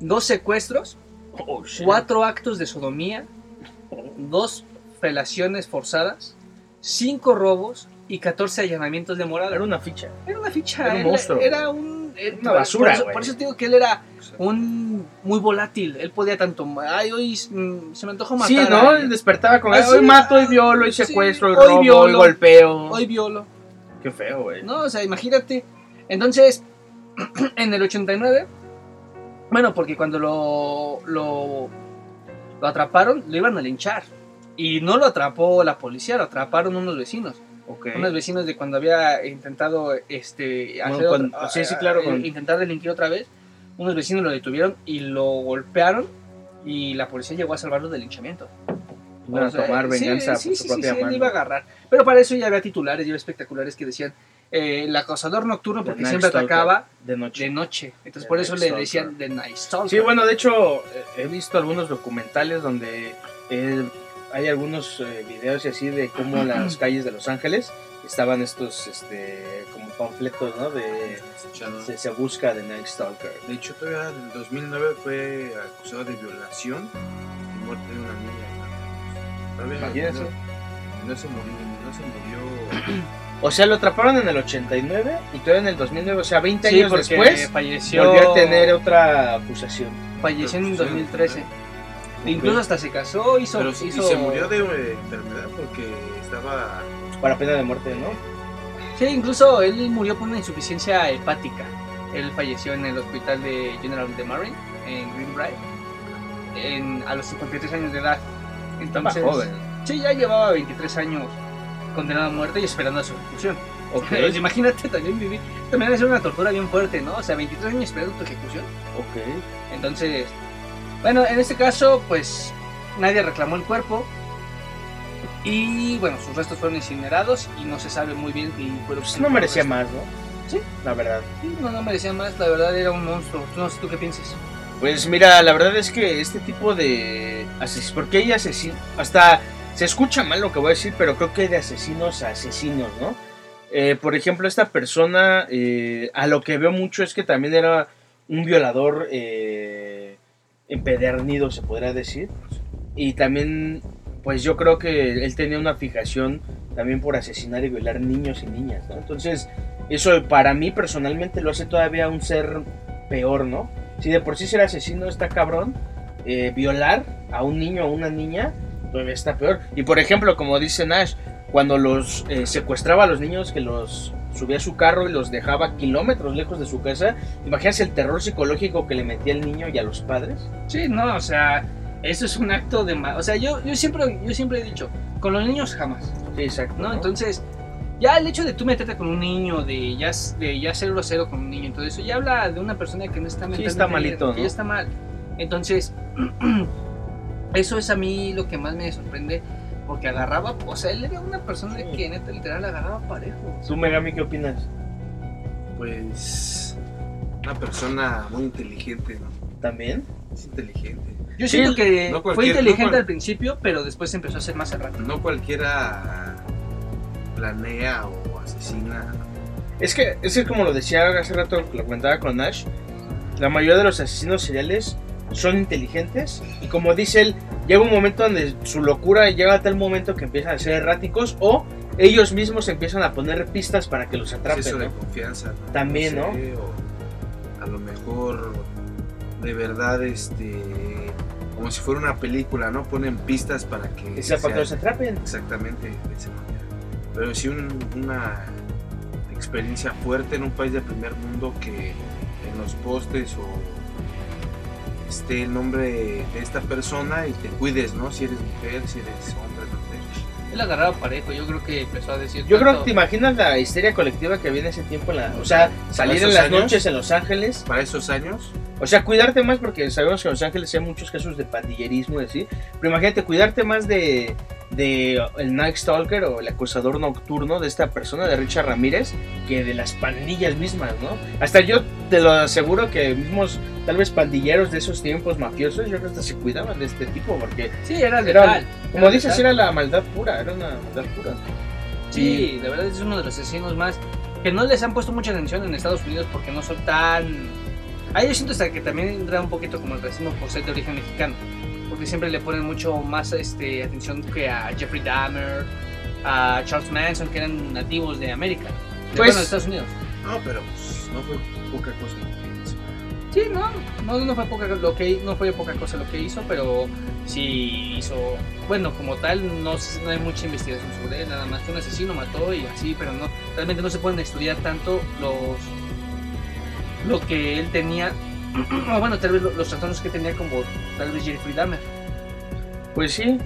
2 secuestros. Oh, shit. 4 actos de sodomía, 2 felaciones forzadas, 5 robos y 14 allanamientos de morada. Era una ficha. Era una ficha, Era un monstruo. Era un. Él- Una por- basura, Por eso, güey. por eso te digo que él era un muy volátil. Él podía tanto. Ay, hoy mm, se me antojó matar. Sí, a ¿no? alguien. Despertaba con Ah, hoy mato, hoy violo, hoy secuestro, hoy hoy robo, hoy violo, golpeo. Hoy violo. Qué feo, güey. No, o sea, imagínate. Entonces, <clears throat> en el 89. Bueno, porque cuando lo, lo, lo atraparon, lo iban a linchar. Y no lo atrapó la policía, lo atraparon unos vecinos. Ok. unos vecinos de cuando había intentado este Bueno, hacer cuando- otra- sí, sí, claro, eh, intentar delinquir otra vez unos vecinos lo detuvieron y lo golpearon y la policía llegó a salvarlo del linchamiento a O sea, tomar venganza sí, por sí, su sí, propia sí, él mano. iba a agarrar pero para eso ya había titulares ya había espectaculares que decían eh, el acosador nocturno porque siempre Stalker. atacaba De noche. de noche entonces The por eso le decían The Night Stalker Sí, bueno, de hecho, eh, he visto algunos documentales donde eh, hay algunos eh, videos y así de cómo en las calles de Los Ángeles estaban estos este como panfletos, ¿no? De se, se busca de Night Stalker. De hecho, todavía en 2009 fue acusado de violación y muerte de una niña. Todavía Imagínense. No, no se murió, no se murió. <clears throat> O sea, lo atraparon en el 89 y todavía en el 2009, o sea, 20 Sí, años después falleció, volvió a tener otra acusación. falleció en Sí, 2013. E incluso hasta se casó, hizo... Pero sí, y hizo- se murió de eh, enfermedad porque estaba. Para pena de muerte, ¿no? Sí, incluso él murió por una insuficiencia hepática. Él falleció en el hospital de General de Marin, en Greenbrier, en, a los 53 años de edad. Entonces, joven. Sí, ya llevaba 23 años condenado a muerte y esperando a su ejecución. Ok, <laughs> Pues imagínate también vivir. También ser una tortura bien fuerte, ¿no? O sea, 23 años esperando tu ejecución. ok. Entonces, bueno, en este caso, pues nadie reclamó el cuerpo. Y bueno, sus restos fueron incinerados y no se sabe muy bien si fueron. Pues no merecía más, ¿no? Sí. La verdad. Sí, no, no merecía más, la verdad era un monstruo. No sé tú qué piensas. Pues mira, la verdad es que este tipo de asesinos, porque hay asesinos, hasta se escucha mal lo que voy a decir, pero creo que hay de asesinos a asesinos, ¿no? Eh, por ejemplo, esta persona, eh, a lo que veo mucho es que también era un violador eh, empedernido, se podría decir. Y también, pues yo creo que él tenía una fijación también por asesinar y violar niños y niñas, ¿no? Entonces, eso para mí personalmente lo hace todavía un ser peor, ¿no? Si de por sí ser asesino está cabrón, eh, violar a un niño o una niña todavía está peor. Y por ejemplo, como dice Nash, cuando los eh, secuestraba a los niños, que los subía a su carro y los dejaba kilómetros lejos de su casa, imagínate el terror psicológico que le metía al niño y a los padres. Sí, no, o sea, eso es un acto de... ma- O sea, yo, yo, siempre, yo siempre he dicho, con los niños jamás. Sí, exacto. ¿no? ¿no? Entonces, ya el hecho de tú meterte con un niño, de ya, de ya ser grosero con un niño, todo eso, ya habla de una persona que no está mentalmente está bien, malito, que ¿no? ya está mal. Entonces, <clears throat> eso es a mí lo que más me sorprende, porque agarraba, o sea, él era una persona Sí. que neta literal agarraba parejo. ¿Tú, Megami, qué opinas? Pues. Una persona muy inteligente, ¿no? ¿También? Es inteligente. Yo Sí, siento que no fue inteligente no cual- al principio, pero después empezó a ser más errático. No cualquiera planea o asesina. Es que, es que como lo decía hace rato, lo comentaba con Nash, la mayoría de los asesinos seriales son inteligentes y como dice él, llega un momento donde su locura llega a tal momento que empiezan a ser erráticos o ellos mismos empiezan a poner pistas para que los atrapen. de ¿no? confianza. ¿no? También, sé, ¿no? a lo mejor de verdad, este. Como si fuera una película, ¿no? Ponen pistas para que. Sea para que los atrapen. exactamente de esa manera. Pero sí un- una experiencia fuerte en un país de primer mundo que en los postes o esté el nombre de esta persona y te cuides, ¿no? Si eres mujer, si eres hombre, Él agarraba parejo, yo creo que empezó a decir. Yo creo que te imaginas la histeria colectiva que había en ese tiempo, en la, o sea, salir en las años? noches en Los Ángeles, Para esos años, o sea, cuidarte más porque sabemos que en Los Ángeles hay muchos casos de pandillerismo y así, pero imagínate cuidarte más de, de el Night Stalker o el acusador nocturno de esta persona, de Richard Ramírez, que de las pandillas mismas, ¿no? Hasta yo te lo aseguro que mismos, tal vez pandilleros de esos tiempos mafiosos, yo creo que hasta se cuidaban de este tipo, porque, Sí, era como Era dices, letal. era la maldad pura, era una maldad pura. Sí, de verdad es uno de los asesinos más que no les han puesto mucha atención en Estados Unidos porque no son tan. Ahí yo siento hasta que también entra un poquito como el racismo por ser de origen mexicano, porque siempre le ponen mucho más este, atención que a Jeffrey Dahmer, a Charles Manson, que eran nativos de América, de, Pues- bueno, de Estados Unidos. no, pero pues, no fue poca cosa. Sí, no, no, no fue poca lo que no fue poca cosa lo que hizo, pero sí hizo, bueno, como tal no, no hay mucha investigación sobre él, nada más que un asesino mató y así, pero no, realmente no se pueden estudiar tanto los lo que él tenía, <clears throat> o bueno, tal vez lo- los trastornos que tenía como tal vez Jeffrey Dahmer. Pues sí.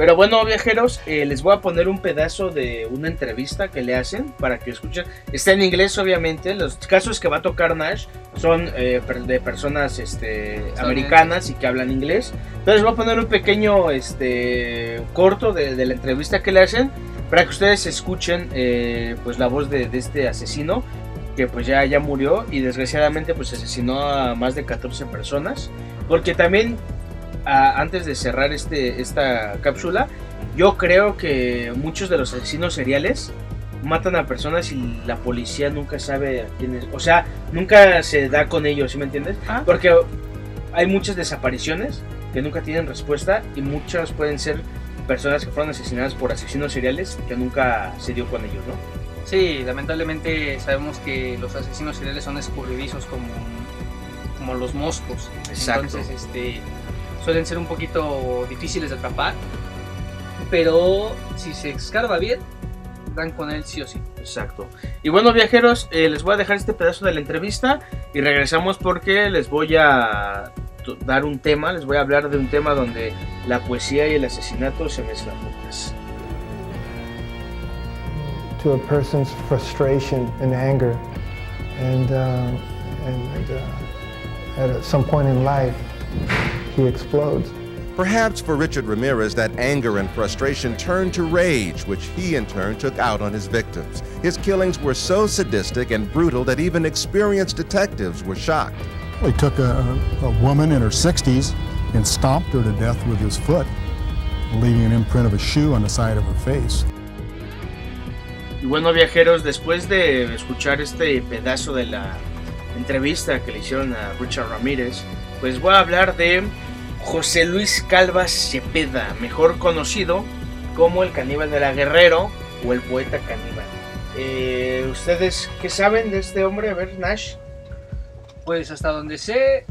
Pero bueno, viajeros, eh, les voy a poner un pedazo de una entrevista que le hacen para que escuchen. Está en inglés, obviamente. Los casos que va a tocar Nash son eh, de personas este, americanas y que hablan inglés. Entonces voy a poner un pequeño este, corto de, de la entrevista que le hacen para que ustedes escuchen eh, pues la voz de, de este asesino que pues ya, ya murió y desgraciadamente pues asesinó a más de 14 personas. Porque también a- antes de cerrar este, esta cápsula, yo creo que muchos de los asesinos seriales matan a personas y la policía nunca sabe a quiénes, o sea, nunca se da con ellos, ¿sí me entiendes? Ah. Porque hay muchas desapariciones que nunca tienen respuesta y muchas pueden ser personas que fueron asesinadas por asesinos seriales que nunca se dio con ellos, ¿no? Sí, lamentablemente sabemos que los asesinos seriales son escurridizos como, como los moscos. Exacto. Entonces, este, suelen ser un poquito difíciles de atrapar. Pero si se escarba bien, dan con él sí o sí. Exacto. Y bueno, viajeros, eh, les voy a dejar este pedazo de la entrevista y regresamos porque les voy a dar un tema, les voy a hablar de un tema donde la poesía y el asesinato se mezclan juntas. to a person's frustration and anger, and uh, and uh, at some point in life, he explodes. Perhaps for Richard Ramirez, that anger and frustration turned to rage, which he in turn took out on his victims. His killings were so sadistic and brutal that even experienced detectives were shocked. He took a, a woman in her 60s and stomped her to death with his foot, leaving an imprint of a shoe on the side of her face. Y bueno, viajeros, después de escuchar este pedazo de la entrevista que le hicieron a Richard Ramírez, pues voy a hablar de José Luis Calvas Cepeda, mejor conocido como el caníbal de la Guerrero o el poeta caníbal. Eh, ¿Ustedes qué saben de este hombre? A ver, Nash. Pues hasta donde sé,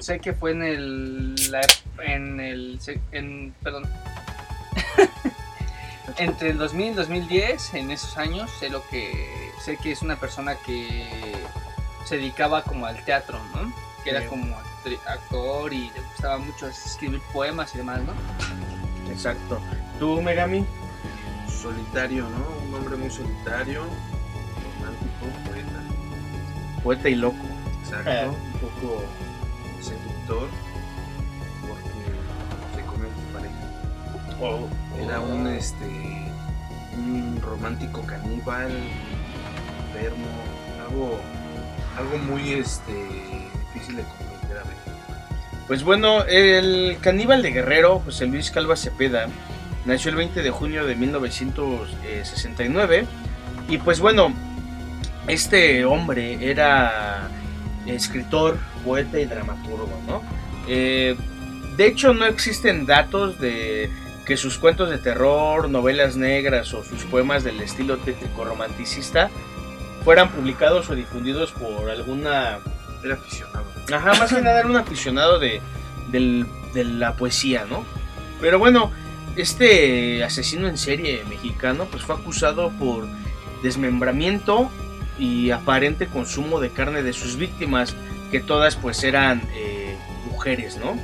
sé que fue en el. la- en el. En, perdón. <laughs> Entre el 2000 y 2010, en esos años, sé lo que. Sé que es una persona que se dedicaba como al teatro, ¿no? Que era como actor y le gustaba mucho escribir poemas y demás, ¿no? Exacto. ¿Tú, Megami? Solitario, ¿no? Un hombre muy solitario, romántico, poeta. Poeta y loco. Exacto. Un poco seductor, porque se comió a su pareja. Era un este un romántico caníbal, enfermo, algo algo muy este difícil de comprender a veces. Pues bueno, el caníbal de Guerrero, José Luis Calva Cepeda, nació el 20 de junio de 1969. Y pues bueno, este hombre era escritor, poeta y dramaturgo, ¿no? Eh, de hecho, no existen datos de que sus cuentos de terror, novelas negras o sus poemas del estilo tétrico romanticista fueran publicados o difundidos por alguna Era aficionado. Ajá, más que nada era un aficionado de, de la poesía, ¿no? Pero bueno, este asesino en serie mexicano pues fue acusado por desmembramiento y aparente consumo de carne de sus víctimas, que todas pues eran eh, mujeres, ¿no?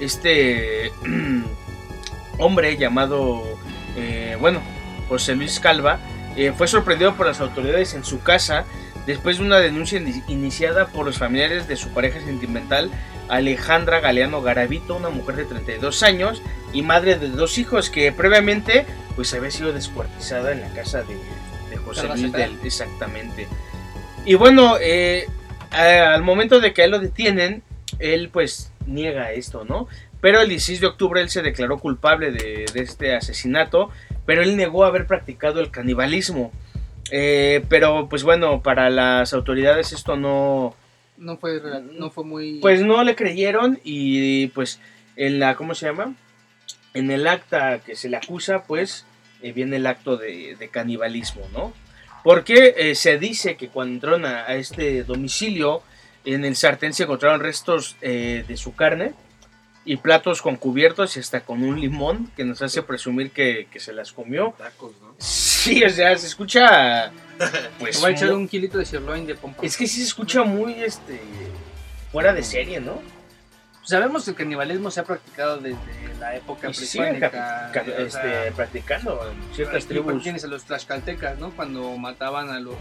Este <clears throat> hombre llamado, eh, bueno, José Luis Calva, eh, fue sorprendido por las autoridades en su casa después de una denuncia ini- iniciada por los familiares de su pareja sentimental, Alejandra Galeano Garavito, una mujer de 32 años y madre de dos hijos que previamente pues había sido descuartizada en la casa de, de José Luis del, exactamente. Y bueno, eh, al momento de que a él lo detienen, él pues niega esto, ¿no? Pero el 16 de octubre él se declaró culpable de, de este asesinato, pero él negó haber practicado el canibalismo. Eh, pero pues bueno, para las autoridades esto no, No fue, no fue muy... pues no le creyeron y pues en la, ¿cómo se llama? En el acta que se le acusa, pues eh, viene el acto de, de canibalismo, ¿no? Porque eh, se dice que cuando entraron a, a este domicilio, en el sartén se encontraron restos de su carne y platos con cubiertos y hasta con un limón que nos hace presumir que, que se las comió. Tacos, ¿no? Sí, o sea, se escucha... <laughs> Pues, voy a echar un kilito de sirloin de pompa. Es que sí se escucha muy, este... Fuera de serie, ¿no? Sabemos que el canibalismo se ha practicado desde la época Y siguen prehispánica. o sea, este, practicando en ciertas pues, tribus. Tienes a los tlaxcaltecas, ¿no? Cuando mataban a los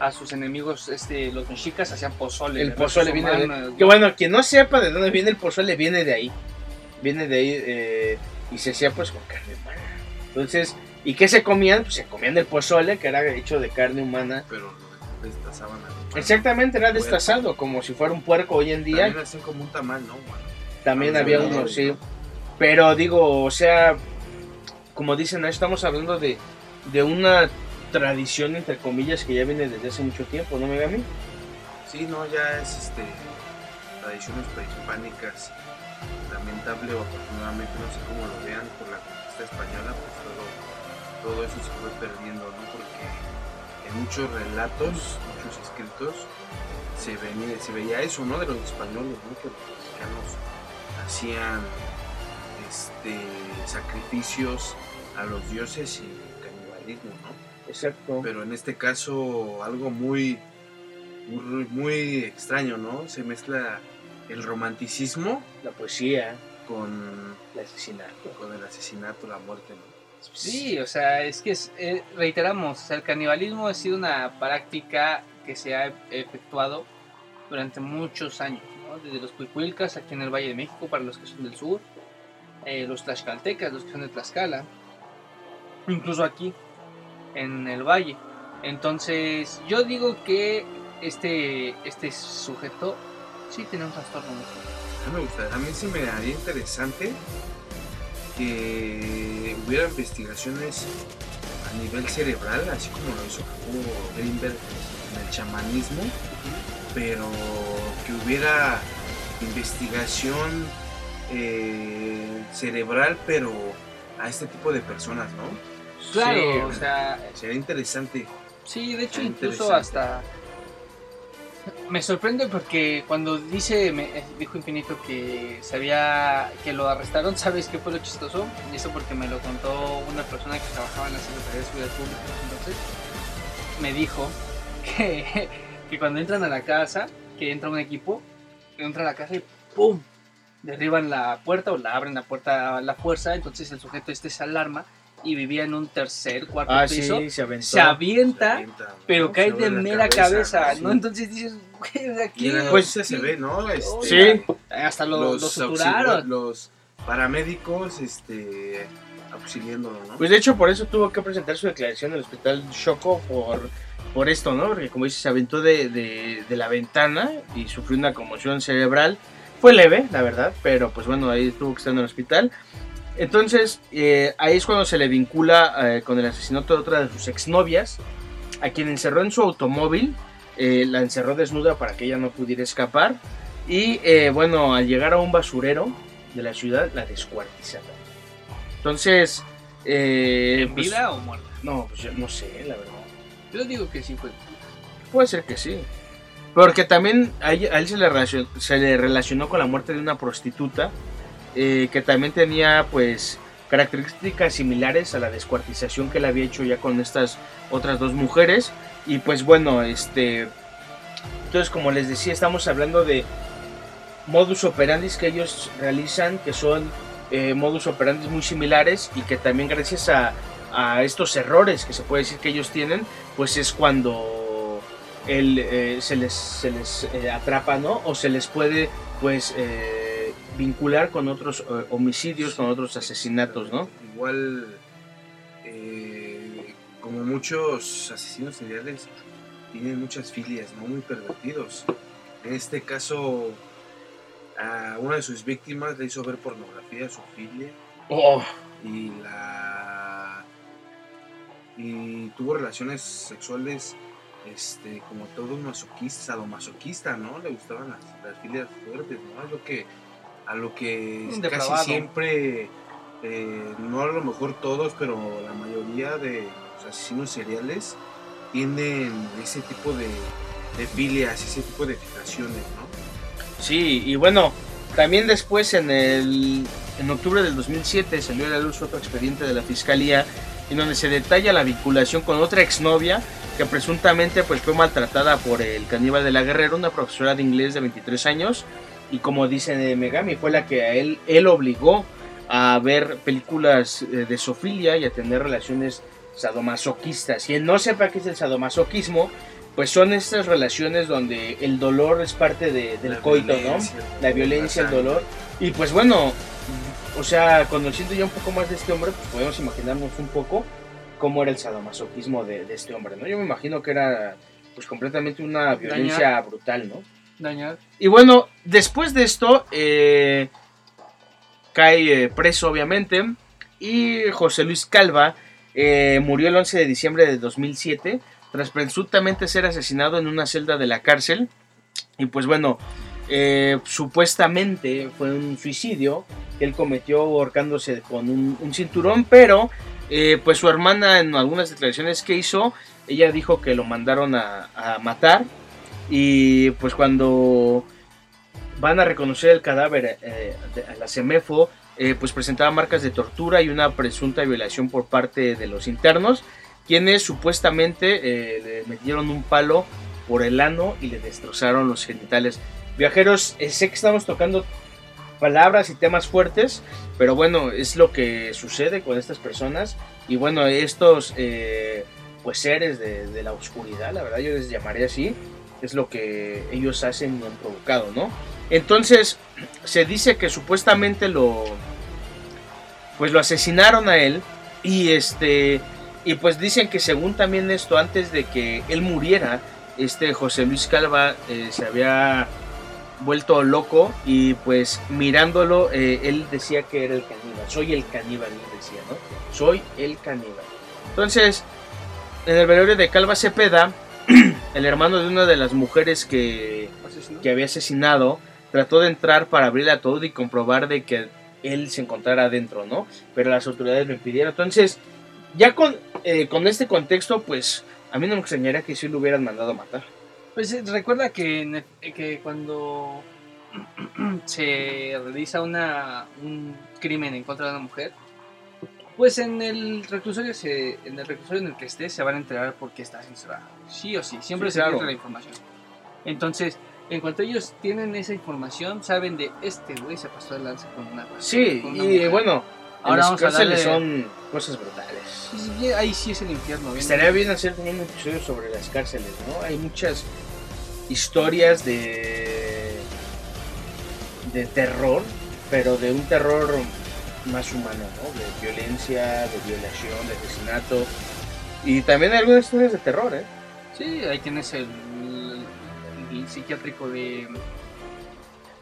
a sus enemigos, este, los mexicas hacían pozole. El pozole viene de... Que ¿no? bueno, quien no sepa de dónde viene el pozole, viene de ahí. Viene de ahí eh, y se hacía pues con carne humana. Entonces, ¿y qué se comían? Pues se comían el pozole, que era hecho de carne humana. Pero lo destazaban a Exactamente, era destazado, como si fuera un puerco hoy en día. También hacían como un tamal, ¿no? Bueno, También había uno, sí. sí. Pero digo, o sea, como dicen, estamos hablando de, de una tradición, entre comillas, que ya viene desde hace mucho tiempo, ¿no, Megami? Sí, no, ya es este tradiciones prehispánicas. Lamentable o afortunadamente, no sé cómo lo vean, por la conquista española, pues todo, todo eso se fue perdiendo, ¿no? Porque en muchos relatos, muchos escritos, se, venía, se veía eso, ¿no? De los españoles, ¿no? Que los mexicanos hacían este, sacrificios a los dioses y canibalismo, ¿no? Exacto. Pero en este caso algo muy, muy, muy extraño, ¿no? Se mezcla el romanticismo La poesía, con, el asesinato. con el asesinato, la muerte, ¿no? Sí, o sea, es que es- eh, reiteramos, el canibalismo ha sido una práctica que se ha efectuado durante muchos años, ¿no? desde los cuicuilcas aquí en el Valle de México para los que son del sur, eh, los tlaxcaltecas, los que son de Tlaxcala, incluso aquí en el Valle. Entonces, yo digo que este, este sujeto sí tiene un trastorno mí me gusta, a mí sí me haría interesante que hubiera investigaciones a nivel cerebral, así como lo hizo Jacobo Greenberg en el chamanismo, pero que hubiera investigación eh, cerebral, pero a este tipo de personas, ¿no? Claro, Sí, o sea, Sería interesante. Sí, de hecho incluso hasta me sorprende porque cuando dice me eh, dijo Infinito que sabía que lo arrestaron, ¿sabes qué fue lo chistoso? Y eso porque me lo contó una persona que trabajaba en la Secretaría de Seguridad Pública entonces me dijo <laughs> que, que cuando entran a la casa, que entra un equipo, entra a la casa y ¡pum! derriban la puerta o la abren la puerta a la fuerza, entonces el sujeto este se alarma y vivía en un tercer, cuarto Ah, piso sí, se aventó. se avienta, Se avienta, pero cae de la mera cabeza. ¿no? Entonces dices, güey, ¿de aquí? Pues, se ve, ¿no? Este, Sí. Hasta lo, lo los, suturaron. los paramédicos este, auxiliándolo, ¿no? Pues de hecho por eso tuvo que presentar su declaración en el hospital Choco por, por esto, ¿no? Porque como dices, se aventó de, de- de la ventana y sufrió una conmoción cerebral. Fue leve, la verdad, pero pues bueno, ahí tuvo que estar en el hospital. Entonces, eh, ahí es cuando se le vincula eh, con el asesinato de otra de sus exnovias, a quien encerró en su automóvil, eh, la encerró desnuda para que ella no pudiera escapar. Y eh, bueno, al llegar a un basurero de la ciudad, la descuartizaron. Entonces, eh, ¿En pues, vida o muerta? no, pues yo no sé, la verdad. Yo digo que sí fue. Puede ser que sí. Porque también a él, a él se, le relacionó, se le relacionó con la muerte de una prostituta que también tenía pues características similares a la descuartización que él había hecho ya con estas otras dos mujeres. Y pues bueno, este... Entonces como les decía, estamos hablando de modus operandis que ellos realizan, que son eh, modus operandis muy similares y que también gracias a, a estos errores que se puede decir que ellos tienen, pues es cuando el, eh, se les, se les eh, atrapa, ¿no? O se les puede, pues, vincular con otros eh, homicidios, con otros asesinatos, ¿no? Igual, eh, como muchos asesinos seriales, tienen muchas filias, ¿no? Muy pervertidos. En este caso, a una de sus víctimas le hizo ver pornografía a su filia Oh, y la y tuvo relaciones sexuales este como todo un masoquista sadomasoquista no le gustaban las, las filias fuertes no es lo que a lo que casi siempre eh, no a lo mejor todos pero la mayoría de los asesinos seriales tienen ese tipo de, de filias ese tipo de fijaciones no Sí, y bueno, también después en el en octubre del 2007 salió a la luz otro expediente de la fiscalía en donde se detalla la vinculación con otra exnovia que presuntamente pues fue maltratada por el caníbal de la Guerrero, una profesora de inglés de 23 años y como dice de Megami fue la que a él él obligó a ver películas eh, de sofilia y a tener relaciones sadomasoquistas. Quien no sepa qué es el sadomasoquismo, pues son estas relaciones donde el dolor es parte de- del La coito, violencia, ¿no? La violencia, el dolor. Y pues bueno, o sea, conociendo ya un poco más de este hombre, pues podemos imaginarnos un poco cómo era el sadomasoquismo de, de este hombre, ¿no? Yo me imagino que era pues completamente una violencia brutal, ¿no? Y bueno, después de esto, eh, cae eh, preso, obviamente. Y José Luis Calva eh, murió el 11 de diciembre de 2007 tras presuntamente ser asesinado en una celda de la cárcel. Y pues bueno, supuestamente fue un suicidio que él cometió ahorcándose con un, cinturón, pero pues su hermana en algunas declaraciones que hizo, ella dijo que lo mandaron a matar y pues cuando van a reconocer el cadáver eh, a la CEMEFO, eh, pues presentaba marcas de tortura y una presunta violación por parte de los internos, quienes supuestamente eh, metieron un palo por el ano y le destrozaron los genitales. Viajeros, eh, sé que estamos tocando palabras y temas fuertes, pero bueno, es lo que sucede con estas personas y bueno, estos pues seres de, de la oscuridad, la verdad yo les llamaría así, es lo que ellos hacen y han provocado, ¿no? Entonces, se dice que supuestamente lo pues lo asesinaron a él y este y pues dicen que según también esto antes de que él muriera, este José Luis Calva eh, se había vuelto loco y pues mirándolo eh, él decía que era el caníbal, soy el caníbal, él decía, ¿no? Soy el caníbal. Entonces, en el velorio de Calva Cepeda, <clears throat> el hermano de una de las mujeres que, que había asesinado trató de entrar para abrirle a todo y comprobar de que él se encontrara adentro, ¿no? Pero las autoridades lo impidieron. Entonces, ya con, eh, con este contexto, pues a mí no me extrañaría que sí lo hubieran mandado a matar. Pues eh, recuerda que, eh, que cuando <clears throat> se realiza una, un crimen en contra de una mujer, pues en el reclusorio se, en el reclusorio en el que esté se van a enterar por qué está censurado. Sí o sí, siempre Sí, se claro. filtra la información. Entonces, en cuanto ellos tienen esa información, saben de este güey se pasó de lanza con una Sí, con una y mujer. bueno, Ahora en vamos las a cárceles darle- son cosas brutales. Sí, sí, ahí sí es el infierno. bien. Estaría bien hacer también un episodio sobre las cárceles, ¿no? Hay muchas historias de de terror, pero de un terror más humano, ¿no? De violencia, de violación, de asesinato. Y también hay algunas historias de terror, ¿eh? Sí, ahí tienes el, el psiquiátrico de,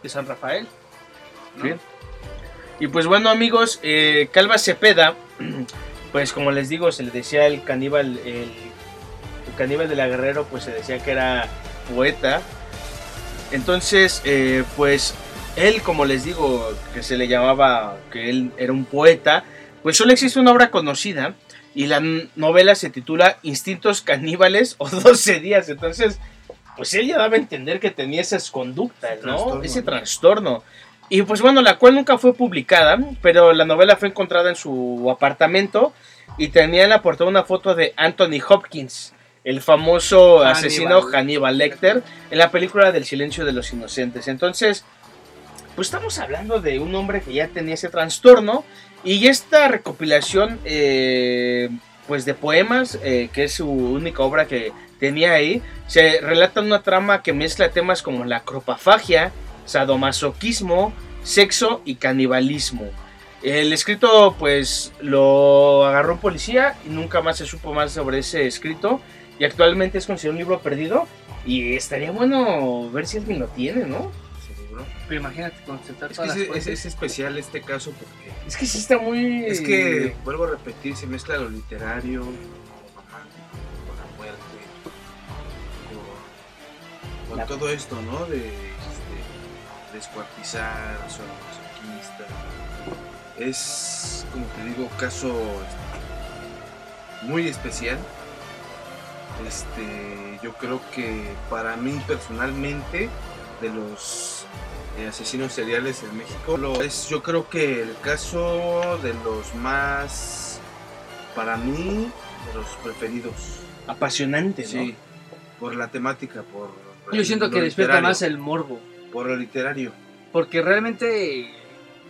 de San Rafael. ¿no? Sí. Y pues bueno amigos, eh, Calva Cepeda, <clears throat> pues como les digo, se le decía el caníbal, el, el caníbal de la Guerrero, pues se decía que era poeta. Entonces, eh, pues él, como les digo, que se le llamaba que él era un poeta, pues solo existe una obra conocida y la novela se titula Instintos caníbales o <laughs> 12 días. Entonces, pues él ya daba a entender que tenía esas conductas, ¿no? Trastorno, Ese ¿no? trastorno. Y pues bueno, la cual nunca fue publicada, pero la novela fue encontrada en su apartamento y tenía en la portada una foto de Anthony Hopkins, el famoso Hannibal. asesino Hannibal Lecter, en la película del silencio de los inocentes. Entonces, pues estamos hablando de un hombre que ya tenía ese trastorno y esta recopilación eh, pues de poemas, eh, que es su única obra que tenía ahí, se relata una trama que mezcla temas como la cropafagia, sadomasoquismo, sexo y canibalismo. El escrito pues lo agarró un policía y nunca más se supo más sobre ese escrito y actualmente es considerado un libro perdido y estaría bueno ver si alguien lo tiene, ¿no? Pero imagínate consultar Es que todas es, las es- especial este caso porque Es que sí está muy... es que, vuelvo a repetir, se mezcla lo literario, lo romántico, con la muerte, con, con La- todo esto, ¿no? De este, descuartizar, son masoquista. Es, como te digo, caso este, muy especial. Este, yo creo que para mí personalmente, de los asesinos seriales en México, lo es yo creo que el caso de los más, para mí, de los preferidos. apasionante, ¿no? Sí, por la temática, por Yo siento que despierta más el morbo. por lo literario. Porque realmente,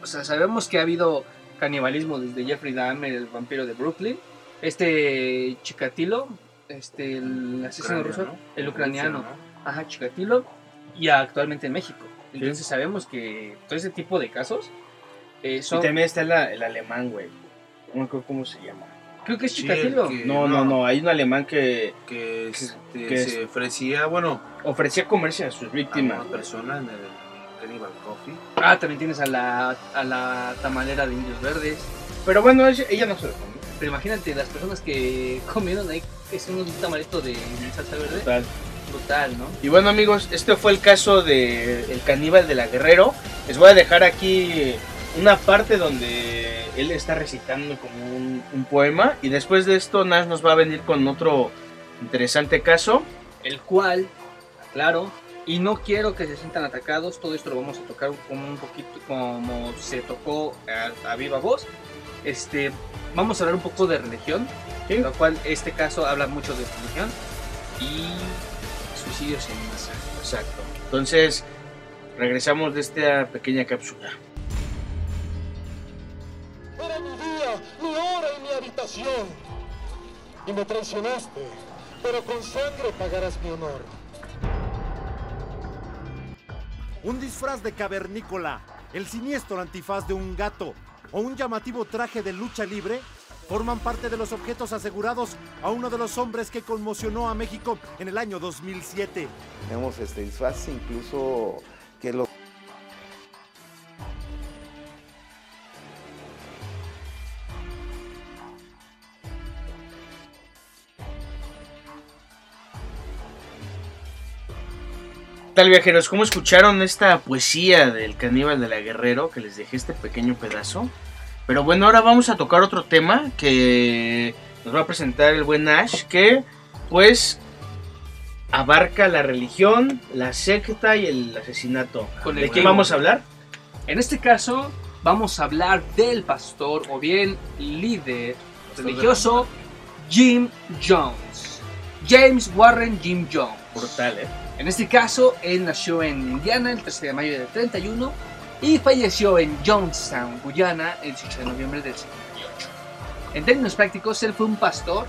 o sea, sabemos que ha habido canibalismo desde Jeffrey Dahmer, el vampiro de Brooklyn, este Chikatilo, este el asesino ruso, ¿no? el ucraniano, ajá, Chikatilo, y actualmente en México. Entonces sabemos que todo ese tipo de casos eh, son... Y también está la- el alemán, güey. No me acuerdo cómo se llama. Creo que es Sí, Chikatilo. que- No, no, no. Hay un alemán que que, este, que se ofrecía, bueno, ofrecía comercio a sus a víctimas. una persona en el Cannibal Coffee. Ah, también tienes a la, a la tamalera de Indios Verdes. Pero bueno, ella ella no se lo comió. Pero imagínate, las personas que comieron ahí, es un tamalito de salsa verde. Total. Brutal, ¿no? Y bueno amigos, este fue el caso de El caníbal de la Guerrero. Les voy a dejar aquí una parte donde él está recitando como un, un poema. Y después de esto Nash nos va a venir con otro interesante caso. El cual, claro, y no quiero que se sientan atacados, todo esto lo vamos a tocar como un poquito como se tocó a, a viva voz. Este, vamos a hablar un poco de religión, lo cual este caso habla mucho de religión y suicidios en masa. Exacto. Entonces, regresamos de esta pequeña cápsula. Era mi día, mi hora y mi habitación. Y me traicionaste, pero con sangre pagarás mi honor. Un disfraz de cavernícola, el siniestro antifaz de un gato o un llamativo traje de lucha libre forman parte de los objetos asegurados a uno de los hombres que conmocionó a México en el año 2007. Tenemos este disfraz incluso que lo ¿Qué tal viajeros? ¿Cómo escucharon esta poesía del caníbal de la Guerrero? Que les dejé este pequeño pedazo. Pero bueno, ahora vamos a tocar otro tema que nos va a presentar el buen Ash, que pues abarca la religión, la secta y el asesinato. Con el ¿De qué vamos a hablar? En este caso, vamos a hablar del pastor o bien líder religioso Jim Jones. James Warren Jim Jones. Brutal, ¿eh? En este caso, él nació en Indiana el 13 de mayo del 31 y falleció en Jonestown, Guyana, el 18 de noviembre del 78. En términos prácticos, él fue un pastor,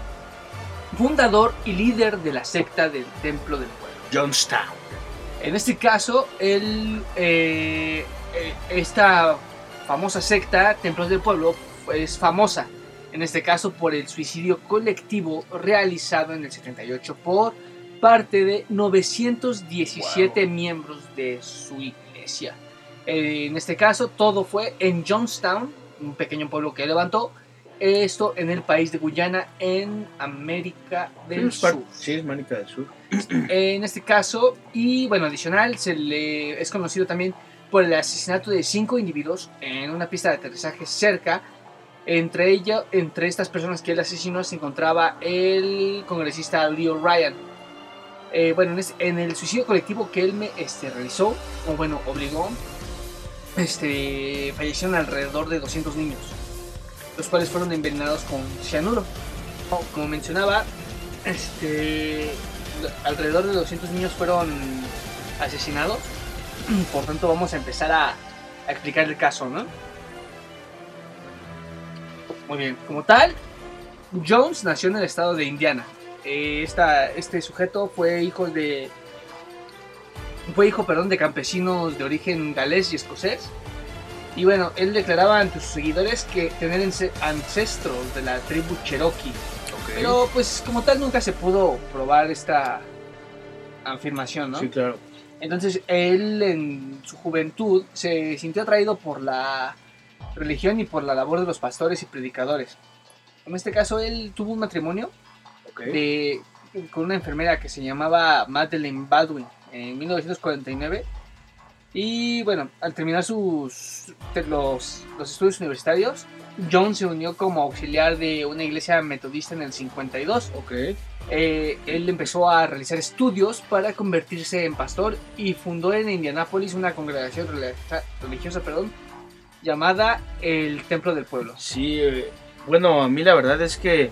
fundador y líder de la secta del Templo del Pueblo. Jonestown. En este caso, él, eh, eh, esta famosa secta, Templos del Pueblo, es famosa, en este caso por el suicidio colectivo realizado en el 78 por parte de 917 miembros de su iglesia. Eh, en este caso, todo fue en Johnstown, un pequeño pueblo que levantó, esto en el país de Guyana, en América del Sí, Sur. Sí, es Mónica del Sur. <clears throat> en este caso. Y bueno, adicional, se le es conocido también por el asesinato de cinco individuos en una pista de aterrizaje cerca. Entre, ella, entre estas personas que él asesinó se encontraba el congresista Leo Ryan. Eh, bueno, en el suicidio colectivo que él me este, realizó, o bueno, obligó, este, fallecieron alrededor de 200 niños, los cuales fueron envenenados con cianuro. Como mencionaba, este, alrededor de 200 niños fueron asesinados. <clears throat> Por tanto, vamos a empezar a, explicar el caso, ¿no? Muy bien, como tal, Jones nació en el estado de Indiana. Eh, este sujeto fue hijo de. Fue hijo, perdón, de campesinos de origen galés y escocés. Y bueno, él declaraba ante sus seguidores que tener ance- ancestros de la tribu Cherokee. Pero pues como tal nunca se pudo probar esta afirmación, ¿no? Sí, claro. Entonces él en su juventud se sintió atraído por la religión y por la labor de los pastores y predicadores. En este caso él tuvo un matrimonio de- con una enfermera que se llamaba Madeleine Baldwin en 1949. Y bueno, al terminar sus, los, los estudios universitarios, John se unió como auxiliar de una iglesia metodista en el 52. Eh, él empezó a realizar estudios para convertirse en pastor y fundó en Indianápolis una congregación religiosa, religiosa, perdón, llamada el Templo del Pueblo. Sí, eh, bueno, a mí la verdad es que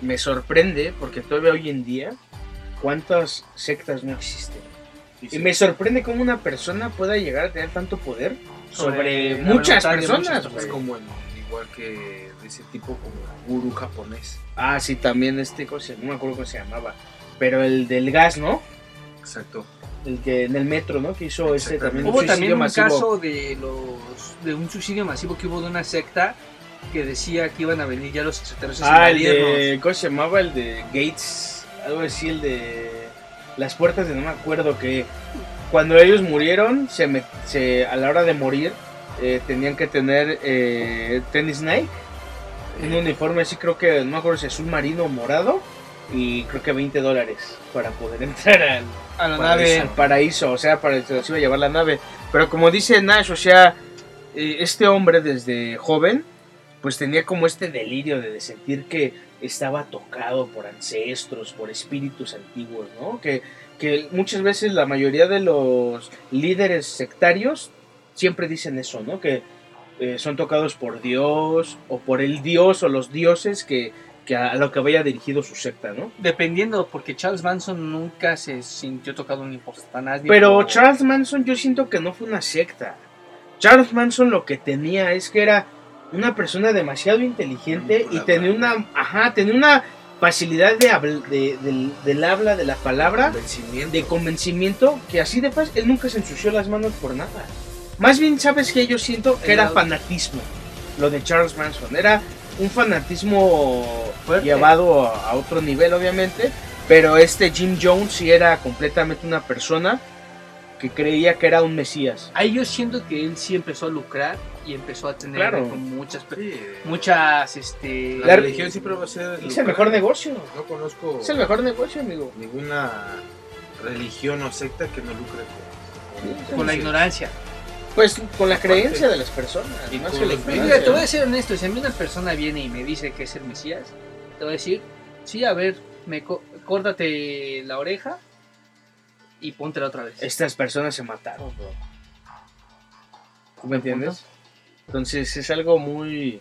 me sorprende porque todavía hoy en día cuántas sectas no existen. Y me sorprende cómo una persona pueda llegar a tener tanto poder sobre, la muchas personas. muchas, güey. como en- igual que de ese tipo como gurú japonés. Ah, sí, también este, ¿cómo se- no me acuerdo cómo se llamaba. Pero el del gas, ¿no? Exacto. El que en el metro, ¿no? Que hizo ese también. Hubo un también un masivo. caso de los de un suicidio masivo que hubo de una secta que decía que iban a venir ya los extraterrestres Ah, el de. ¿Cómo se llamaba? El de Gates. Algo así, el de. Las puertas de no me acuerdo. Que cuando ellos murieron, se, met- se a la hora de morir, eh, tenían que tener eh, tenis Nike. un uniforme así, creo que, no me acuerdo si azul marino o morado, y creo que 20 dólares para poder <laughs> entrar al, A la nave. al paraíso, o sea, para se los iba a llevar la nave. Pero como dice Nash, o sea, eh, este hombre desde joven, pues tenía como este delirio de sentir que estaba tocado por ancestros, por espíritus antiguos, ¿no? Que, que muchas veces la mayoría de los líderes sectarios siempre dicen eso, ¿no? Que eh, son tocados por Dios o por el Dios o los dioses que, que a lo que vaya dirigido su secta, ¿no? Dependiendo, porque Charles Manson nunca se sintió tocado ni por Satanás ni Pero por- Charles Manson yo siento que no fue una secta. Charles Manson lo que tenía es que era una persona demasiado inteligente y tenía una, ajá, tenía una facilidad de, habl- de- del, del habla, de la palabra, de convencimiento, que así de fácil, él nunca se ensució las manos por nada. Más bien, ¿sabes que Yo siento que era Era- fanatismo, lo de Charles Manson. Era un fanatismo llevado a, a otro nivel, obviamente, pero este Jim Jones sí era completamente una persona que creía que era un mesías. Ahí yo siento que él sí empezó a lucrar y empezó a tener Claro. como muchas muchas este La religión siempre va a ser. Es el mejor negocio. No conozco. Es el mejor negocio, amigo. Ninguna religión o secta que no lucre con, con la ignorancia. Pues con la creencia de las personas. Y más con que la. Mira, te voy a ser honesto, si a mí una persona viene y me dice que es el Mesías, te voy a decir, sí, a ver, me co- córtate la oreja y póntela otra vez. Estas personas se mataron, bro. ¿Tú me entiendes? Entonces es algo muy.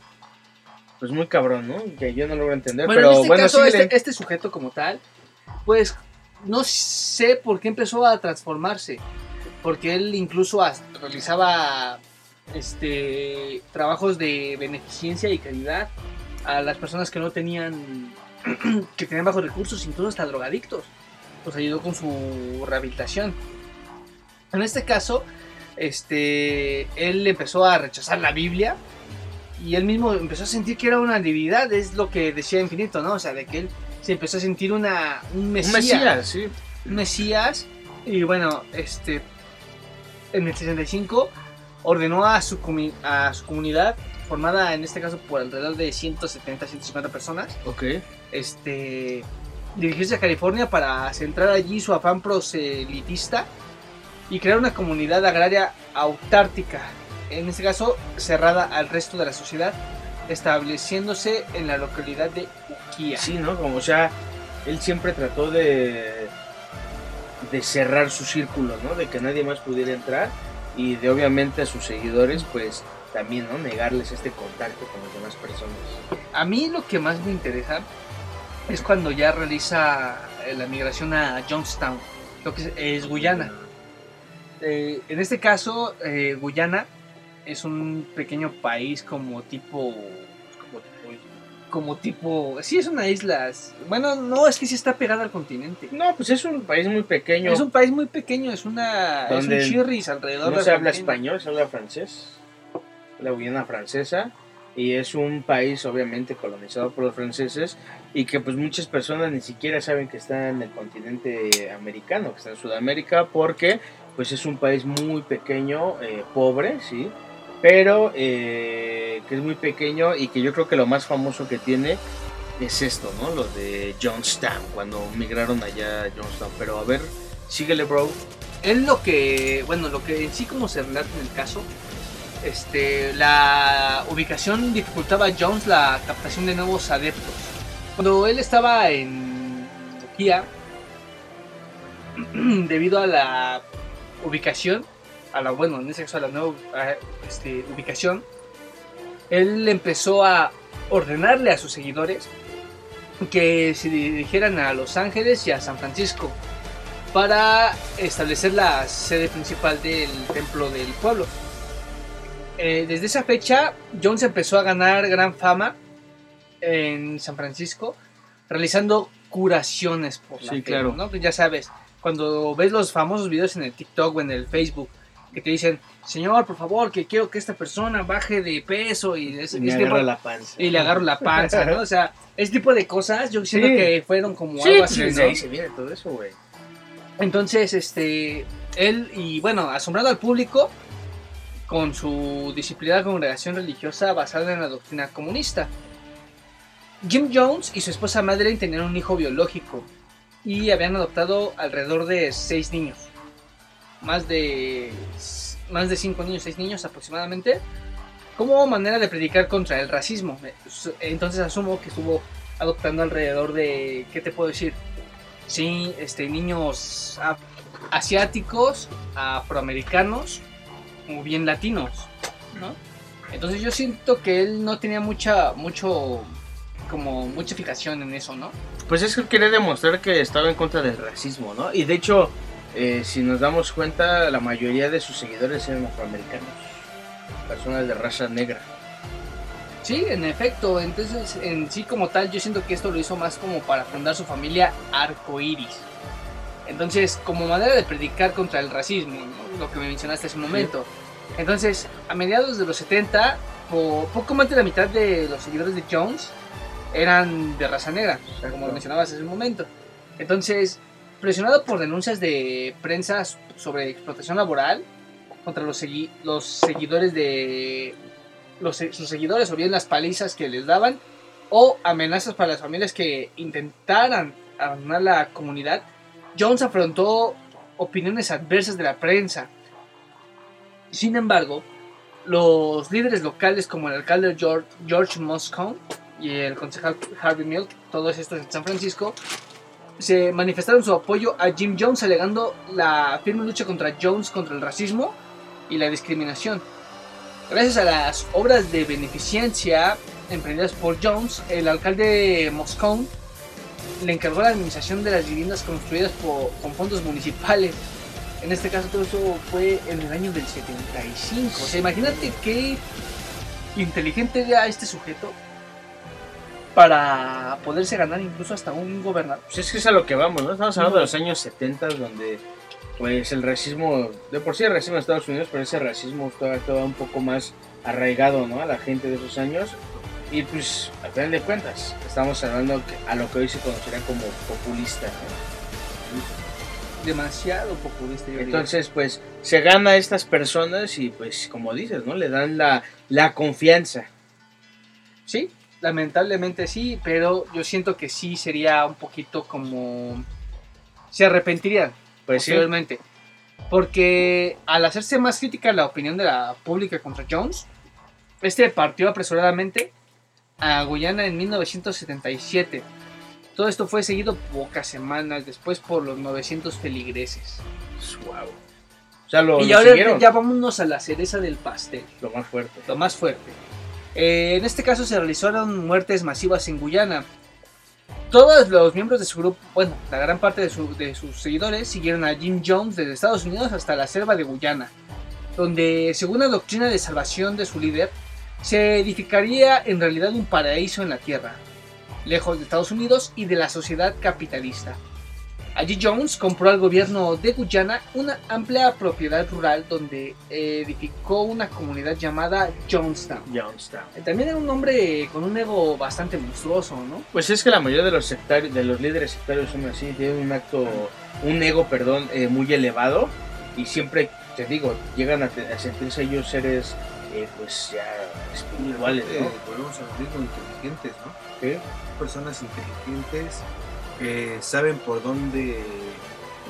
Pues muy cabrón, ¿no? Que yo no logro entender. Bueno, pero en este bueno, caso, síguele. este, este sujeto como tal, pues no sé por qué empezó a transformarse. Porque él incluso realizaba este trabajos de beneficencia y caridad a las personas que no tenían, <clears throat> que tenían bajos recursos, incluso hasta drogadictos. Los ayudó con su rehabilitación. En este caso, este, él empezó a rechazar la Biblia y él mismo empezó a sentir que era una divinidad, es lo que decía Infinito, ¿no? O sea, de que él se empezó a sentir una, un mesías. mesías, sí. Un mesías. Y bueno, este, en el 65 ordenó a su, a su comunidad, formada en este caso por alrededor de 170, 150 personas, Ok. este, dirigirse a California para centrar allí su afán proselitista y crear una comunidad agraria autártica, en este caso cerrada al resto de la sociedad, estableciéndose en la localidad de Ukiah. Sí, ¿no? Como, sea, él siempre trató de. de cerrar su círculo, ¿no? De que nadie más pudiera entrar. Y de obviamente a sus seguidores, pues también, ¿no? Negarles este contacto con las demás personas. A mí lo que más me interesa es cuando ya realiza la migración a Johnstown, lo que es, es Guyana. Eh, en este caso, eh, Guyana es un pequeño país como tipo, como tipo, como tipo, sí es una isla. Bueno, no es que sí está pegada al continente. No, pues es un país muy pequeño. Es un país muy pequeño, es una, es un chirris alrededor No de se habla español, se habla francés. La Guyana francesa. Y es un país obviamente colonizado por los franceses y que pues muchas personas ni siquiera saben que está en el continente americano, que está en Sudamérica, porque pues es un país muy pequeño, eh, pobre, sí, pero eh, que es muy pequeño y que yo creo que lo más famoso que tiene es esto, ¿no? Lo de Johnstown, cuando migraron allá a Johnstown. Pero a ver, síguele, bro. Él lo que, bueno, lo que en sí como se relata en el caso, este, la ubicación dificultaba a Jones la captación de nuevos adeptos. Cuando él estaba en Turquía, <clears throat> debido a la ubicación, a la, bueno, en ese caso a la nueva a, este, ubicación, él empezó a ordenarle a sus seguidores que se dirigieran a Los Ángeles y a San Francisco para establecer la sede principal del templo del pueblo. Eh, desde esa fecha, Jones empezó a ganar gran fama en San Francisco, realizando curaciones por la Sí, claro. ¿no? Ya sabes, cuando ves los famosos videos en el TikTok o en el Facebook, que te dicen, señor, por favor, que quiero que esta persona baje de peso y, ese- Y me ese agarra tipo- la panza. y le agarro la panza, ¿no? O sea, ese tipo de cosas yo siento Sí. que fueron como Sí, algo así, ¿no? ahí se viene todo eso, güey. Entonces, este, él y bueno, asombrado al público con su disciplinada congregación religiosa basada en la doctrina comunista. Jim Jones y su esposa Madeleine tenían un hijo biológico y habían adoptado alrededor de seis niños. Más de, más de cinco niños, seis niños aproximadamente, como manera de predicar contra el racismo. Entonces asumo que estuvo adoptando alrededor de, ¿qué te puedo decir? Sí, este, niños asiáticos, afroamericanos o bien latinos, ¿no? Entonces yo siento que él no tenía mucha, mucho, como mucha fijación en eso, ¿no? Pues es que quería demostrar que estaba en contra del racismo, ¿no? Y de hecho, eh, si nos damos cuenta, la mayoría de sus seguidores eran afroamericanos, personas de raza negra. Sí, en efecto, entonces en sí como tal yo siento que esto lo hizo más como para fundar su familia arcoiris. Entonces, como manera de predicar contra el racismo, ¿no? lo que me mencionaste hace un momento. Entonces, a mediados de los 70, po- poco más de la mitad de los seguidores de Jones eran de raza negra, como lo mencionabas hace un momento. Entonces, presionado por denuncias de prensa sobre explotación laboral contra los, segui- los seguidores de los, sus seguidores o bien las palizas que les daban o amenazas para las familias que intentaran abandonar la comunidad, Jones afrontó opiniones adversas de la prensa. Sin embargo, los líderes locales como el alcalde George, George Moscone y el concejal Harvey Milk, todos estos en San Francisco, se manifestaron su apoyo a Jim Jones alegando la firme lucha contra Jones contra el racismo y la discriminación. Gracias a las obras de beneficencia emprendidas por Jones, el alcalde Moscone le encargó la administración de las viviendas construidas por- con fondos municipales. En este caso todo eso fue en el año del 75. O sea, imagínate qué inteligente era este sujeto para poderse ganar incluso hasta un gobernador. Pues es que es a lo que vamos, ¿no? Estamos hablando de los años 70 donde pues el racismo, de por sí el racismo en Estados Unidos, pero ese racismo estaba, estaba un poco más arraigado, ¿no? A la gente de esos años. Y pues, al final de cuentas, estamos hablando a lo que hoy se conocería como populista, ¿no? Demasiado populista. yo diría. Entonces, pues, se gana a estas personas y pues, como dices, ¿no? Le dan la, la confianza. Sí, lamentablemente sí, pero yo siento que sí sería un poquito como... Se arrepentirían Pues sí. posteriormente. Porque al hacerse más crítica la opinión de la pública contra Jones, este partió apresuradamente a Guyana en 1977. Todo esto fue seguido pocas semanas después por los 900 feligreses. Wow. O sea, lo, y lo ahora siguieron. ya vámonos a la cereza del pastel. Lo más fuerte. Lo más fuerte. Eh, en este caso se realizaron muertes masivas en Guyana. Todos los miembros de su grupo, bueno, la gran parte de, de sus seguidores siguieron a Jim Jones desde Estados Unidos hasta la selva de Guyana, donde, según la doctrina de salvación de su líder, se edificaría en realidad un paraíso en la tierra, lejos de Estados Unidos y de la sociedad capitalista. Allí Jones compró al gobierno de Guyana una amplia propiedad rural donde edificó una comunidad llamada Jonestown. Jonestown. También era un hombre con un ego bastante monstruoso, ¿no? Pues es que la mayoría de los sectarios, de los líderes sectarios son así, tienen un acto, un ego, perdón, eh, muy elevado y siempre, te digo, llegan a, sentirse ellos seres, eh, pues ya espirituales, Eh, ¿no? volvemos a lo mismo, inteligentes, ¿no? Sí. Personas inteligentes saben por dónde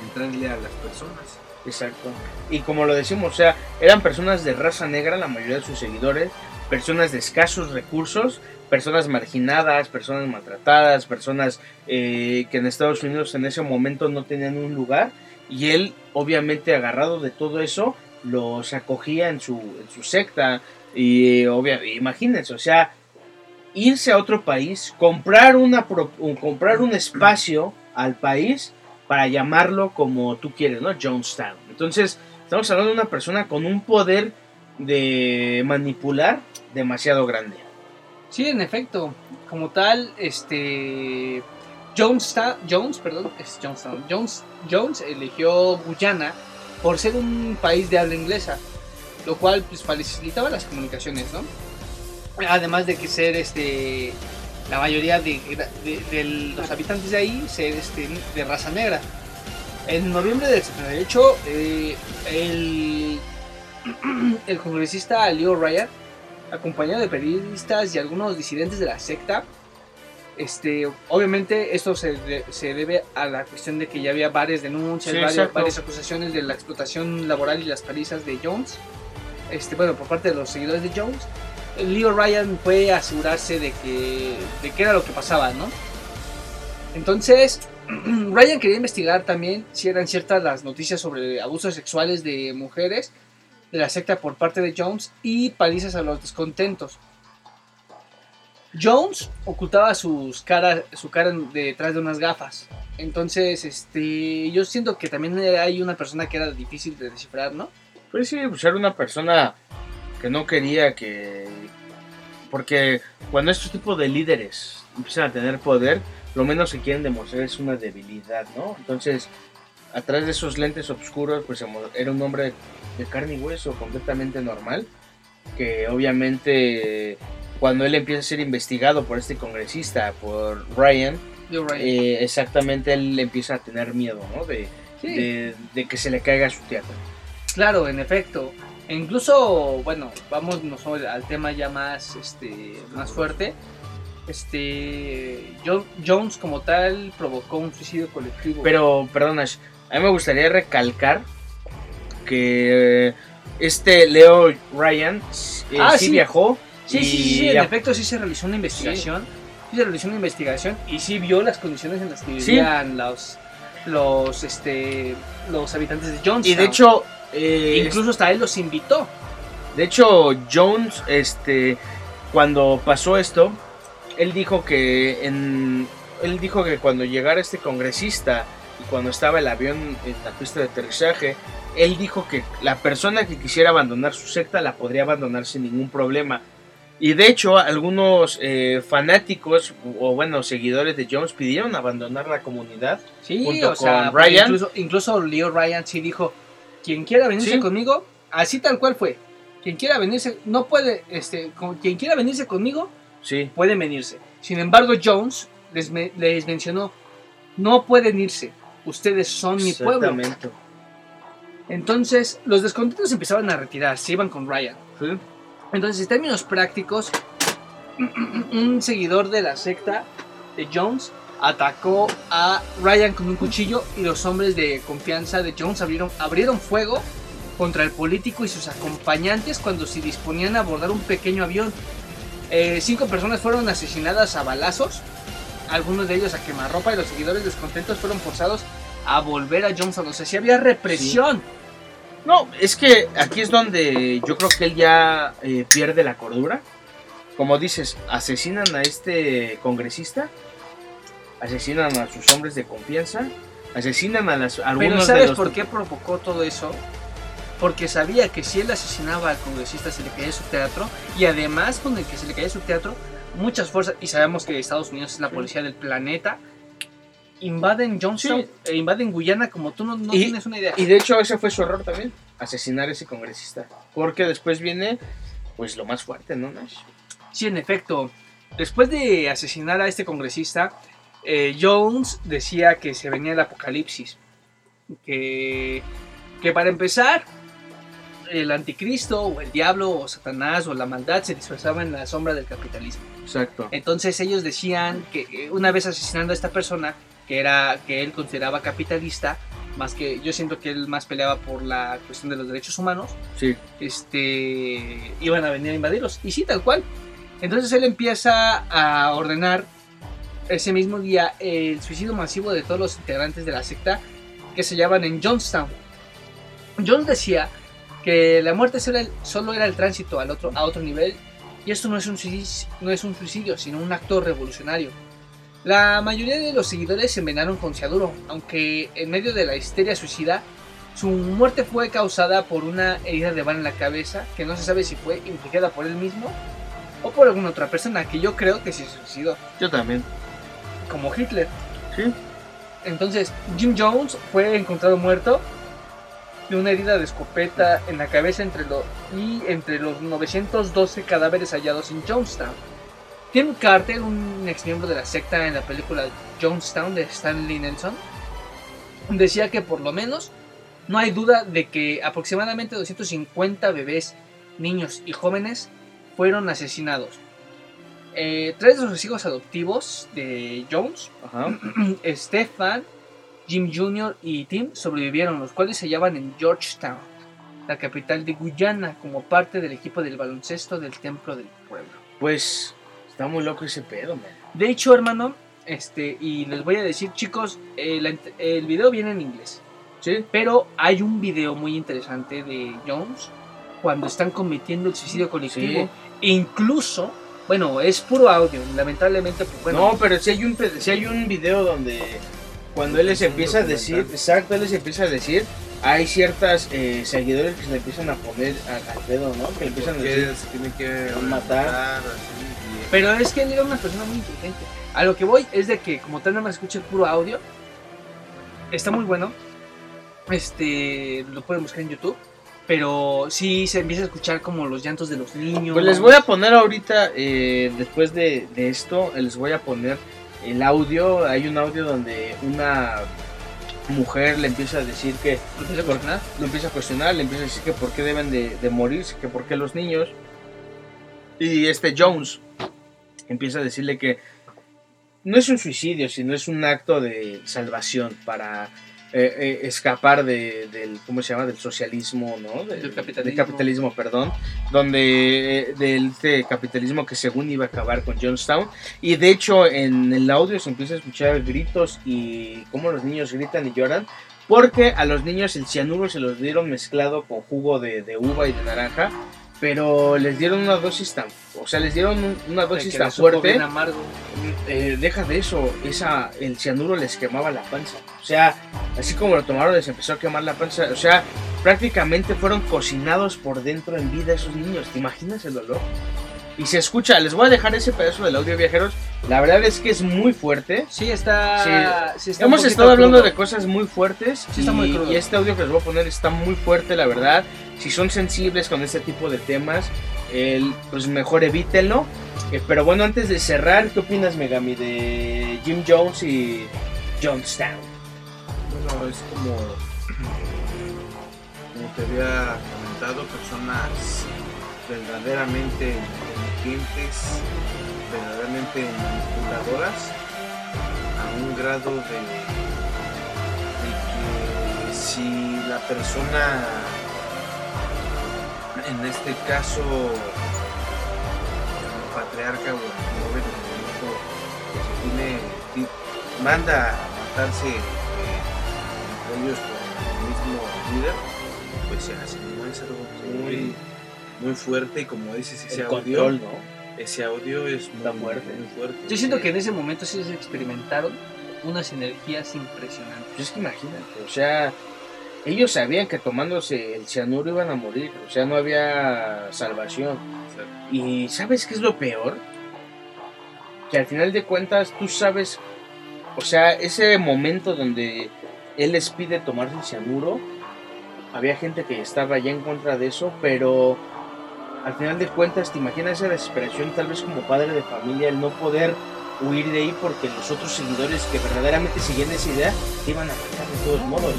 entrarle a las personas. Exacto. Y como lo decimos, o sea, eran personas de raza negra, la mayoría de sus seguidores, personas de escasos recursos, personas marginadas, personas maltratadas, personas eh, que en Estados Unidos en ese momento no tenían un lugar. Y él, obviamente, agarrado de todo eso, los acogía en su, en su secta. Y eh, obvia- imagínense, o sea, irse a otro país, comprar, una, comprar un espacio al país para llamarlo como tú quieres, ¿no? Jonestown. Entonces, estamos hablando de una persona con un poder de manipular demasiado grande. Sí, en efecto. Como tal, este. Jonestown, Jones, perdón, es. Jones, Jones eligió Guyana por ser un país de habla inglesa, lo cual pues, facilitaba las comunicaciones, ¿no? Además de que ser este. La mayoría de, de- de los habitantes de ahí ser este, de raza negra. En noviembre del 78, eh, el, <clears throat> el congresista Leo Ryan acompañado de periodistas y algunos disidentes de la secta, Este, obviamente esto se, de- se debe a la cuestión de que ya había varias denuncias, Sí, varias, varias acusaciones de la explotación laboral y las palizas de Jones. Este, bueno, por parte de los seguidores de Jones. Leo Ryan a asegurarse de que, de qué era lo que pasaba, ¿no? Entonces, <clears throat> Ryan quería investigar también si eran ciertas las noticias sobre abusos sexuales de mujeres de la secta por parte de Jones y palizas a los descontentos. Jones ocultaba cara, su cara detrás de unas gafas. Entonces, este, yo siento que también hay una persona que era difícil de descifrar, ¿no? Pues sí, pues era una persona que no quería que... Porque cuando estos tipos de líderes empiezan a tener poder, lo menos que quieren demostrar es una debilidad, ¿no? Entonces, atrás de esos lentes oscuros, pues era un hombre de carne y hueso, completamente normal, que obviamente cuando él empieza a ser investigado por este congresista, por Ryan, eh, exactamente él empieza a tener miedo, ¿no? De, Sí. de, de que se le caiga su teatro. Claro, en efecto. E incluso, bueno, vamos al tema ya más, este, más fuerte. Este, Jo- Jones como tal provocó un suicidio colectivo. Pero, perdón, Ash, a mí me gustaría recalcar que este Leo Ryan eh, Ah, sí, sí. viajó. Sí, y sí, sí, sí, en efecto sí se realizó una investigación. Sí. se realizó una investigación y sí vio las condiciones en las que vivían los, los, este, los habitantes de Jonestown. Y de hecho, eh, incluso hasta él los invitó. De hecho, Jones, este, cuando pasó esto, él dijo que en, él dijo que cuando llegara este congresista y cuando estaba el avión en la pista de aterrizaje, él dijo que la persona que quisiera abandonar su secta la podría abandonar sin ningún problema. Y de hecho, algunos eh, fanáticos o bueno, seguidores de Jones pidieron abandonar la comunidad Sí, junto o sea, con Ryan. Incluso, incluso Leo Ryan sí dijo, quien quiera venirse Sí. conmigo, así tal cual fue. Quien quiera venirse, no puede, este, con- quien quiera venirse conmigo, Sí. puede venirse. Sin embargo, Jones les, me- les mencionó, no pueden irse, ustedes son mi pueblo. Entonces, los descontentos empezaban a retirar, se iban con Ryan. Entonces, en términos prácticos, <clears throat> un seguidor de la secta de Jones atacó a Ryan con un cuchillo y los hombres de confianza de Jones abrieron, abrieron fuego contra el político y sus acompañantes cuando se disponían a abordar un pequeño avión. Eh, cinco personas fueron asesinadas a balazos, algunos de ellos a quemarropa y los seguidores descontentos fueron forzados a volver a Johnson. O sea, sí había represión. No, es que aquí es donde yo creo que él ya eh, pierde la cordura. Como dices, asesinan a este congresista, asesinan a sus hombres de confianza, asesinan a las, Pero algunos de ¿sabes los... por qué provocó todo eso? Porque sabía que si él asesinaba al congresista se le caía su teatro y además con el que se le caía su teatro, muchas fuerzas, y sabemos que Estados Unidos es la policía del planeta, invaden Johnstown, Sí. e invaden Guyana como tú no, no Y- tienes una idea. Y de hecho ese fue su error también, asesinar a ese congresista. Porque después viene, pues lo más fuerte, ¿no, Nash? Sí, en efecto. Después de asesinar a este congresista, eh, Jones decía que se venía el apocalipsis. Que, que para empezar, el anticristo o el diablo o Satanás o la maldad se disfrazaba en la sombra del capitalismo. Exacto. Entonces ellos decían que eh, una vez asesinando a esta persona, que era que él consideraba capitalista, más que yo siento que él más peleaba por la cuestión de los derechos humanos, Sí. este, iban a venir a invadirlos. Y sí, tal cual. Entonces él empieza a ordenar ese mismo día el suicidio masivo de todos los integrantes de la secta que se llaman en Johnstown. Jones decía que la muerte solo era el, tránsito al otro, a otro nivel y esto no es, un suicidio, no es un suicidio, sino un acto revolucionario. La mayoría de los seguidores se envenenaron con cianuro, aunque en medio de la histeria suicida, su muerte fue causada por una herida de bala en la cabeza, que no se sabe si fue infligida por él mismo o por alguna otra persona, que yo creo que se suicidó, Yo también. Como Hitler. Sí. Entonces, Jim Jones fue encontrado muerto de una herida de escopeta en la cabeza entre lo, y entre los 912 cadáveres hallados en Jonestown. Tim Carter, un ex miembro de la secta en la película Jonestown de Stanley Nelson, decía que por lo menos no hay duda de que aproximadamente 250 bebés, niños y jóvenes fueron asesinados. Eh, tres de sus hijos adoptivos de Jones, <clears throat> Ajá. Stefan, Jim Jr. y Tim sobrevivieron, los cuales se hallaban en Georgetown, la capital de Guyana, como parte del equipo del baloncesto del Templo del Pueblo. Pues está muy loco ese pedo, man. De hecho, hermano, este, y les voy a decir, chicos, eh, el video viene en inglés. Sí. Pero hay un video muy interesante de Jones cuando están cometiendo el suicidio colectivo. Incluso, bueno, es puro audio, lamentablemente, pues bueno. no, pero si hay un sí hay un video donde cuando él les empieza a decir, exacto, él les empieza a decir, hay ciertas eh, seguidores que se le empiezan a poner a- al pedo, ¿no? Que le empiezan a decir, se tiene que matar. así, Pero es que él era una persona muy inteligente. A lo que voy es de que, como tal, nada más escucha el puro audio. Está muy bueno. Este, lo pueden buscar en YouTube. Pero sí se empieza a escuchar como los llantos de los niños. Pues les voy a poner ahorita, eh, después de, de esto, les voy a poner el audio. Hay un audio donde una mujer le empieza a decir que... ¿Lo empieza a cuestionar? Lo empieza a cuestionar, le empieza a decir que por qué deben de, de morirse, que por qué los niños. Y este Jones empieza a decirle que no es un suicidio, sino es un acto de salvación para eh, eh, escapar de, del, ¿cómo se llama? Del socialismo, ¿no? De- Del capitalismo. del capitalismo, perdón. Donde, eh, del este capitalismo que según iba a acabar con Jonestown. Y de hecho en el audio se empieza a escuchar gritos y cómo los niños gritan y lloran. Porque a los niños el cianuro se los dieron mezclado con jugo de, de uva y de naranja. Pero les dieron una dosis tan... O sea, les dieron un- una dosis Que tan fuerte. amargo. Eh, deja de eso, esa, el cianuro les quemaba la panza. O sea, así como lo tomaron les empezó a quemar la panza. O sea, prácticamente fueron cocinados por dentro en vida esos niños. ¿Te imaginas el dolor? Y se escucha, les voy a dejar ese pedazo del audio viajeros. La verdad es que es muy fuerte. Sí, está. sí está un Hemos estado hablando crudo. de cosas muy fuertes. Sí está muy crudo. Y este audio que les voy a poner está muy fuerte, la verdad. Si son sensibles con este tipo de temas, el- pues mejor evítenlo. Eh, pero bueno, antes de cerrar, ¿qué opinas, Megami, de Jim Jones y Jonestown? Bueno, es como, como te había comentado, personas verdaderamente verdaderamente manipuladoras, a un grado de, de que si la persona, en este caso, el patriarca o el joven que se tiene, ti- manda a matarse eh, entre ellos por el mismo líder, pues se hace, ¿no? Es algo muy, muy fuerte y como dices, ese El audio, control, ¿no? ese audio es muy Está fuerte. Muy fuerte. Yo siento que en ese momento sí se experimentaron unas energías impresionantes. Pues es que imagínate, o sea, ellos sabían que tomándose el cianuro iban a morir, o sea, no había salvación. Y ¿sabes qué es lo peor? Que al final de cuentas tú sabes, o sea, ese momento donde él les pide tomarse el cianuro, había gente que estaba ya en contra de eso, pero al final de cuentas te imaginas esa desesperación tal vez como padre de familia, el no poder huir de ahí porque los otros seguidores que verdaderamente seguían esa idea te iban a matar de todos modos.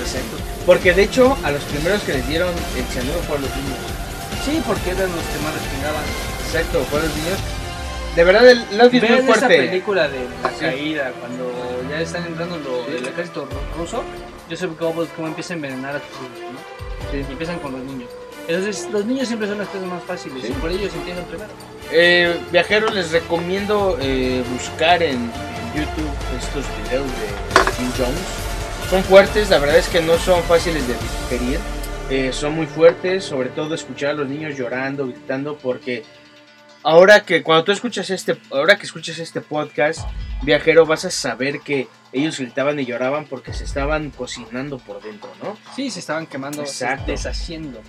Exacto. Porque de hecho a los primeros que les dieron el cianuro fueron los niños. Sí, porque eran los que más respingaban. Exacto, fueron los niños. De verdad el, audio es muy Vean esa fuerte. película de la caída, cuando ya están entrando lo, el ejército ru- ruso, yo sé cómo, cómo empieza a envenenar a sus hijos, ¿no? Y empiezan con los niños. Entonces, los niños siempre son las cosas más fáciles Sí. y por ellos empiezan primero. Eh, viajeros, les recomiendo eh, buscar en, en YouTube estos videos de Jim Jones. Son fuertes, la verdad es que no son fáciles de digerir. Eh, son muy fuertes, sobre todo escuchar a los niños llorando, gritando, porque ahora que cuando tú escuchas este, ahora que escuchas este podcast, viajero, vas a saber que ellos gritaban y lloraban porque se estaban cocinando por dentro, ¿no? Sí, se estaban quemando, Exacto. deshaciendo.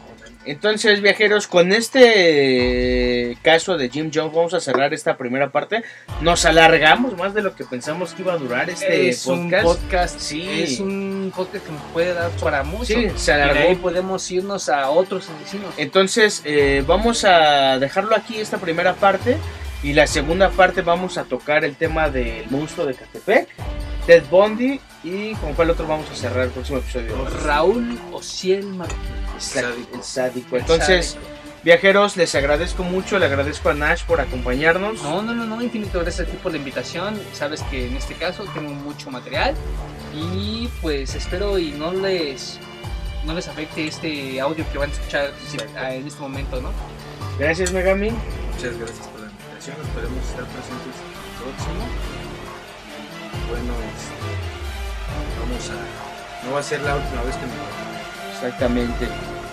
Entonces, viajeros, con este caso de Jim Jones vamos a cerrar esta primera parte. Nos alargamos más de lo que pensamos que iba a durar este es podcast. un podcast, Sí. es un podcast que nos puede dar para mucho. Sí, se Y alargó. ahí podemos irnos a otros asesinos. Entonces, eh, vamos a dejarlo aquí, esta primera parte. Y la segunda parte vamos a tocar el tema del monstruo de Catepec, Ted Bundy y con cuál otro vamos a cerrar el próximo episodio. Raúl Ociel Martínez. Exacto, el sádico. Entonces, viajeros, les agradezco mucho, le agradezco a Nash por acompañarnos. No, no, no, no, infinito gracias a ti por la invitación. Sabes que en este caso tengo mucho material y pues espero y no les no les afecte este audio que van a escuchar en este momento, ¿no? Gracias, Megami. Muchas gracias por la invitación. Esperemos estar presentes próximo. Y bueno, este, vamos a. No va a ser la última vez que me Exactamente.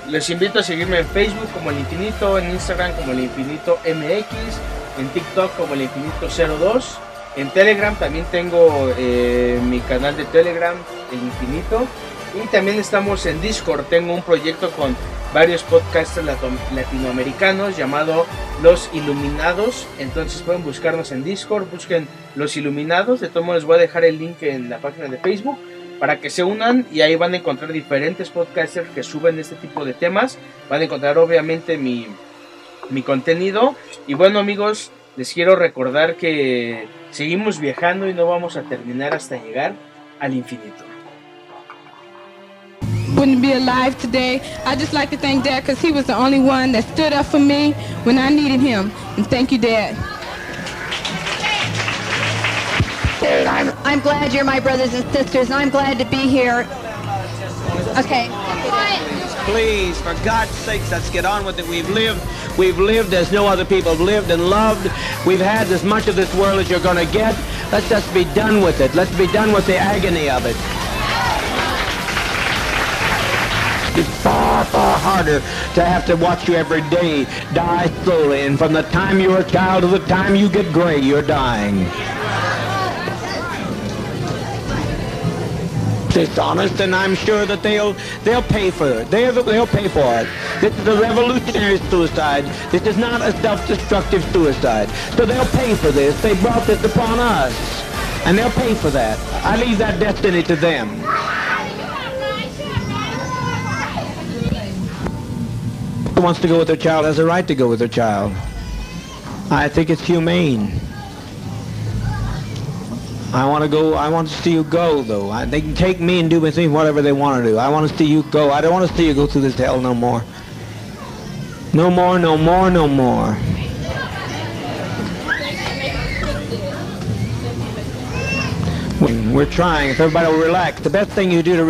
Les invito a seguirme en Facebook como el Infinito, en Instagram como el Infinito MX, en TikTok como el Infinito 02. En Telegram también tengo eh, mi canal de Telegram, el Infinito. Y también estamos en Discord. Tengo un proyecto con varios podcasters latinoamericanos llamado Los Iluminados. Entonces pueden buscarnos en Discord, busquen Los Iluminados. De todos modos les voy a dejar el link en la página de Facebook para que se unan y ahí van a encontrar diferentes podcasters que suben este tipo de temas. Van a encontrar obviamente mi, mi contenido. Y bueno amigos, les quiero recordar que seguimos viajando y no vamos a terminar hasta llegar al infinito. wouldn't be alive today. I just like to thank Dad because he was the only one that stood up for me when I needed him. And thank you, Dad. I'm, I'm glad you're my brothers and sisters, and I'm glad to be here. Okay. Please, for God's sakes, let's get on with it. We've lived, we've lived as no other people have lived and loved. We've had as much of this world as you're going to get. Let's just be done with it. Let's be done with the agony of it. It's far, far harder to have to watch you every day die slowly. And from the time you're a child to the time you get gray, you're dying. Dishonest, and I'm sure that they'll they'll pay for it. They'll they'll pay for it. This is a revolutionary suicide. This is not a self-destructive suicide. So they'll pay for this. They brought this upon us, and they'll pay for that. I leave that destiny to them. Who wants to go with their child has a right to go with their child. I think it's humane. I want to go, I want to see you go, though. I, they can take me and do with me whatever they want to do. I want to see you go. I don't want to see you go through this hell no more. No more, no more, no more. We're trying. If everybody will relax, the best thing you do to